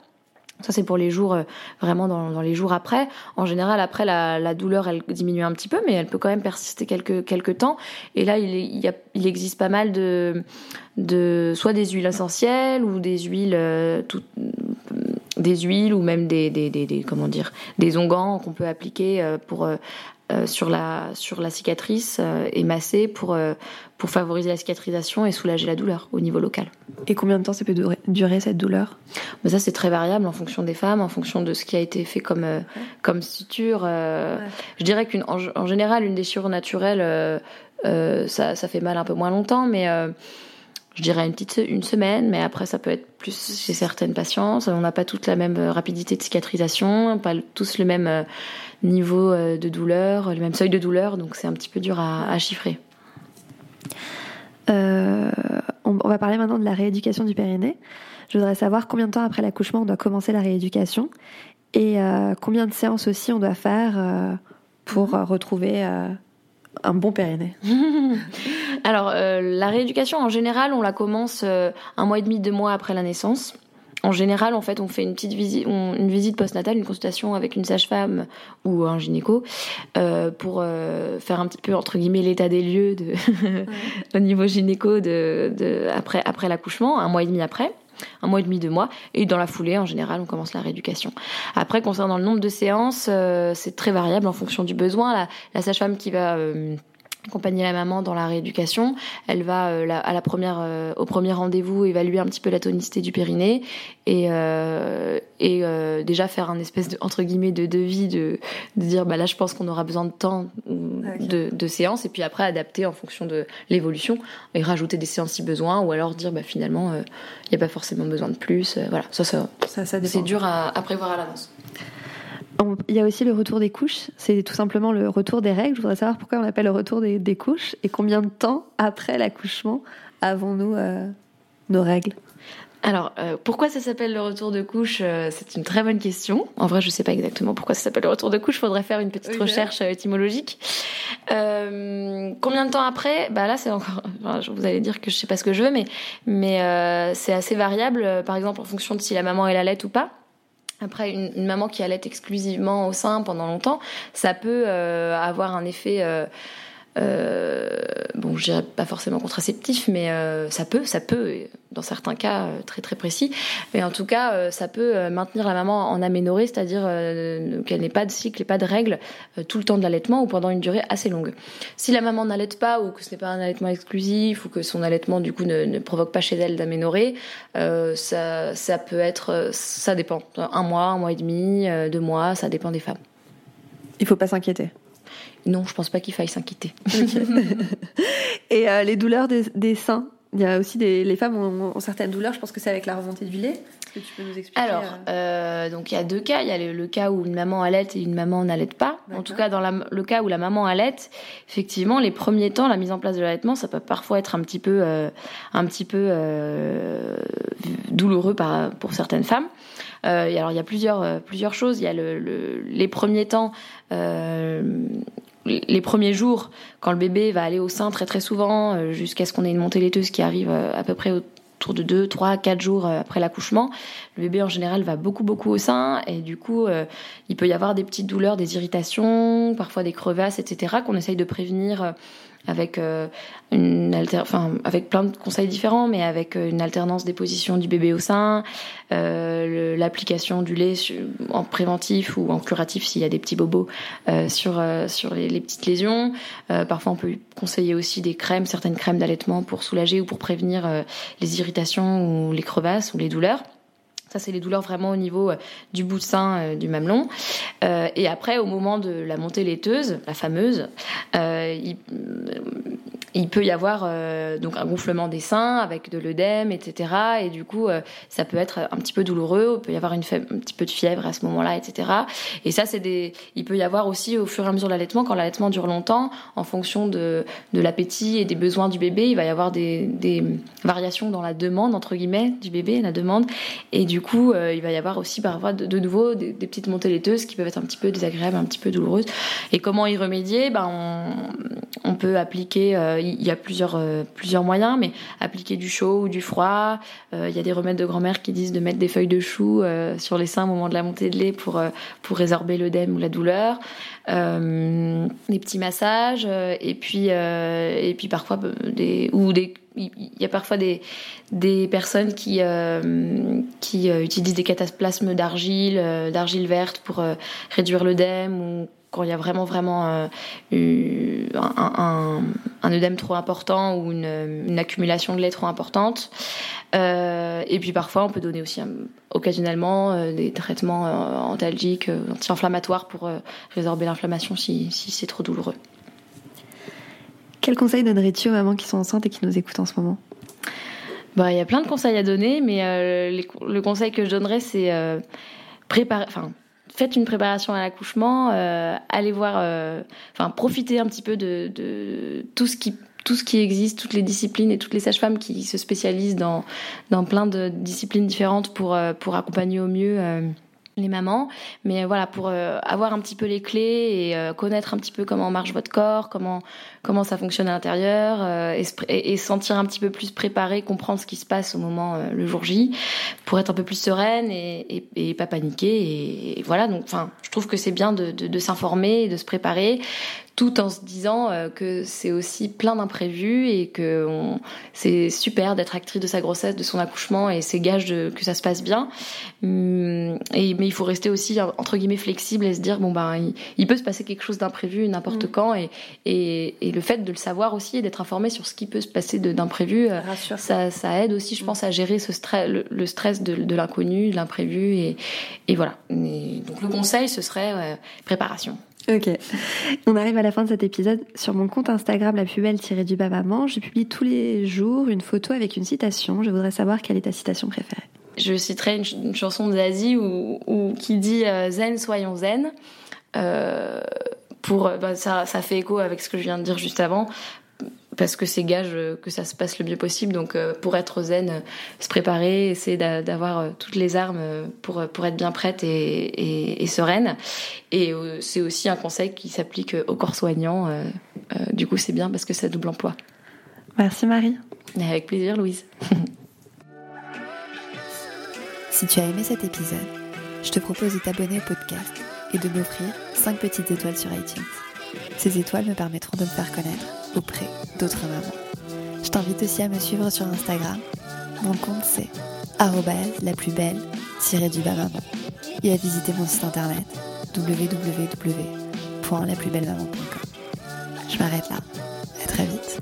Ça, c'est pour les jours, euh, vraiment dans, les jours après. En général, après, la, douleur, elle diminue un petit peu, mais elle peut quand même persister quelques, temps. Et là, il, existe pas mal de, soit des huiles essentielles ou des huiles, des huiles ou même des, des, des, comment dire, des onguents qu'on peut appliquer pour euh, sur la sur la cicatrice euh, et masser pour euh, pour favoriser la cicatrisation et soulager la douleur au niveau local. Et combien de temps ça peut durer, cette douleur? Mais ça c'est très variable en fonction des femmes, en fonction de ce qui a été fait comme comme suture. Je dirais qu'une en, général une déchirure naturelle ça ça fait mal un peu moins longtemps, mais je dirais une petite une semaine, mais après ça peut être plus chez certaines patientes. On n'a pas toutes la même rapidité de cicatrisation, pas tous le même niveau euh, de douleur, le même seuil de douleur, donc c'est un petit peu dur à, chiffrer. Euh, on, va parler maintenant de la rééducation du périnée. Je voudrais savoir combien de temps après l'accouchement on doit commencer la rééducation et euh, combien de séances aussi on doit faire pour retrouver un bon périnée. Alors, la rééducation, en général, on la commence un mois et demi, deux mois après la naissance. En général, en fait, on fait une petite visite, une visite postnatale, une consultation avec une sage-femme ou un gynéco euh, pour euh, faire un petit peu entre guillemets l'état des lieux de au niveau gynéco de, après après l'accouchement, un mois et demi après un mois et demi, deux mois, et dans la foulée, en général, on commence la rééducation. Après, concernant le nombre de séances, euh, c'est très variable en fonction du besoin. La, la sage-femme qui va accompagner la maman dans la rééducation. Elle va euh, à la première, euh, au premier rendez-vous évaluer un petit peu la tonicité du périnée et, euh, et déjà faire un espèce de entre guillemets de devis de, de dire bah là je pense qu'on aura besoin de temps de, de séances et puis après adapter en fonction de l'évolution et rajouter des séances si besoin ou alors dire bah finalement il n'y a pas forcément besoin de plus. voilà ça ça, ça, ça c'est dur à, à prévoir à l'avance. Il y a aussi le retour des couches, c'est tout simplement le retour des règles. Je voudrais savoir pourquoi on appelle le retour des, couches et combien de temps après l'accouchement avons-nous euh, nos règles? Alors, euh, pourquoi ça s'appelle le retour de couche euh, C'est une très bonne question. En vrai, je ne sais pas exactement pourquoi ça s'appelle le retour de couche. Faudrait faire une petite recherche étymologique. combien de temps après? Bah là, c'est encore. vous allez dire que je sais pas ce que je veux, mais mais c'est assez variable. Par exemple, en fonction de si la maman est la lettre ou pas. Après, une, maman qui allait exclusivement au sein pendant longtemps, ça peut euh, avoir un effet, euh, euh, bon, je dirais pas forcément contraceptif, mais ça peut, ça peut, dans certains cas très très précis, mais en tout cas, ça peut maintenir la maman en aménorrhée, c'est-à-dire qu'elle n'ait pas de cycle et pas de règles tout le temps de l'allaitement ou pendant une durée assez longue. Si la maman n'allaite pas ou que ce n'est pas un allaitement exclusif ou que son allaitement du coup ne, ne provoque pas chez elle d'aménorrhée, ça, ça peut être, ça dépend, un mois, un mois et demi, deux mois, ça dépend des femmes. Il faut pas s'inquiéter. Non, je pense pas qu'il faille s'inquiéter. et euh, les douleurs des, seins il y a aussi des les femmes ont, certaines douleurs. Je pense que c'est avec la remontée du lait. Est-ce que tu peux nous expliquer Alors, euh, euh, donc il y a deux cas. Il y a le, cas où une maman allait et une maman n'allait pas. En tout cas, dans le cas où la maman allait, effectivement, les premiers temps, la mise en place de l'allaitement, ça peut parfois être un petit peu, un petit peu douloureux par, pour certaines femmes. Alors il y a plusieurs plusieurs choses. Il y a le, les premiers temps les premiers jours, quand le bébé va aller au sein très très souvent, euh, jusqu'à ce qu'on ait une montée laiteuse qui arrive euh, à peu près autour de 2, 3, 4 jours après l'accouchement. Le bébé en général va beaucoup beaucoup au sein et du coup il peut y avoir des petites douleurs, des irritations, parfois des crevasses, etc. qu'on essaye de prévenir avec euh, une alter... avec plein de conseils différents, mais avec euh, une alternance des positions du bébé au sein, euh, l'application du lait en préventif ou en curatif s'il y a des petits bobos euh, sur sur les, les, petites lésions. parfois, on peut conseiller aussi des crèmes, certaines crèmes d'allaitement pour soulager ou pour prévenir les irritations ou les crevasses ou les douleurs. Ça, c'est les douleurs vraiment au niveau euh, du bout de sein euh, du mamelon. Euh, et après, au moment de la montée laiteuse, la fameuse, il, peut y avoir donc un gonflement des seins avec de l'œdème, etc. Et du coup, ça peut être un petit peu douloureux. Il peut y avoir une un petit peu de fièvre à ce moment-là, etc. Et ça, c'est des. Il peut y avoir aussi au fur et à mesure de l'allaitement, quand l'allaitement dure longtemps, en fonction de, l'appétit et des besoins du bébé, il va y avoir des, des variations dans la demande entre guillemets du bébé, la demande. Et du euh, il va y avoir aussi parfois de, nouveau des, petites montées laiteuses qui peuvent être un petit peu désagréables, un petit peu douloureuses. Et comment y remédier? Ben, on, peut appliquer, euh, il y a plusieurs, euh, plusieurs moyens, mais appliquer du chaud ou du froid. il y a des remèdes de grand-mère qui disent de mettre des feuilles de chou sur les seins au moment de la montée de lait pour, pour résorber l'œdème ou la douleur. des petits massages et puis et puis parfois des ou des il y a parfois des, personnes qui, euh, euh, utilisent des cataplasmes d'argile, euh, d'argile verte pour réduire l'œdème ou quand il y a vraiment vraiment un, un, œdème trop important ou une, accumulation de lait trop importante. et puis parfois on peut donner aussi occasionnellement des traitements antalgiques, anti-inflammatoires pour résorber l'inflammation si c'est trop douloureux. Quel conseil donnerais-tu aux mamans qui sont enceintes et qui nous écoutent en ce moment? Bah, il y a plein de conseils à donner, mais euh, le conseil que je donnerais, c'est euh, enfin, faites une préparation à l'accouchement, euh, allez voir, enfin, profitez un petit peu de, de, tout ce qui tout ce qui existe, toutes les disciplines et toutes les sages-femmes qui se spécialisent dans, dans plein de disciplines différentes pour, pour accompagner au mieux les mamans, mais voilà pour euh, avoir un petit peu les clés et euh, connaître un petit peu comment marche votre corps, comment comment ça fonctionne à l'intérieur euh, et, et, sentir un petit peu plus préparé, comprendre ce qui se passe au moment le jour J, pour être un peu plus sereine et, et, et pas paniquer. Et, voilà donc enfin je trouve que c'est bien de, de, de s'informer et de se préparer tout en se disant euh, que c'est aussi plein d'imprévus et que c'est super d'être actrice de sa grossesse, de son accouchement et c'est gage de, que ça se passe bien. Hum, et, mais il faut rester aussi entre guillemets flexible et se dire bon ben il, peut se passer quelque chose d'imprévu n'importe mmh. quand et, et, et, le fait de le savoir aussi et d'être informé sur ce qui peut se passer d'imprévu, euh, ça, ça aide aussi je mmh. pense à gérer ce stress, le, stress de, de l'inconnu, de l'imprévu et, et voilà. donc le conseil ce serait préparation. Ok. On arrive à la fin de cet épisode. Sur mon compte Instagram, la plus belle du bas maman, je publie tous les jours une photo avec une citation. Je voudrais savoir quelle est ta citation préférée. Je citerai une, chanson d'Asie où, qui dit euh, Zen, soyons zen. Euh, pour, bah, ça, ça fait écho avec ce que je viens de dire juste avant parce que c'est gage que ça se passe le mieux possible. Donc euh, pour être zen, euh, se préparer, essayer d'avoir euh, toutes les armes pour, pour être bien prête et, et, sereine. Et c'est aussi un conseil qui s'applique au corps soignant. du coup c'est bien parce que ça double emploi. Merci Marie. avec plaisir Louise. si tu as aimé cet épisode, je te propose de t'abonner au podcast et de m'offrir 5 petites étoiles sur iTunes. Ces étoiles me permettront de me faire connaître auprès d'autres mamans. Je t'invite aussi à me suivre sur Instagram. Mon compte c'est la plus belle du bas et à visiter mon site internet www.laplusbellemaman.com. Je m'arrête là. À très vite.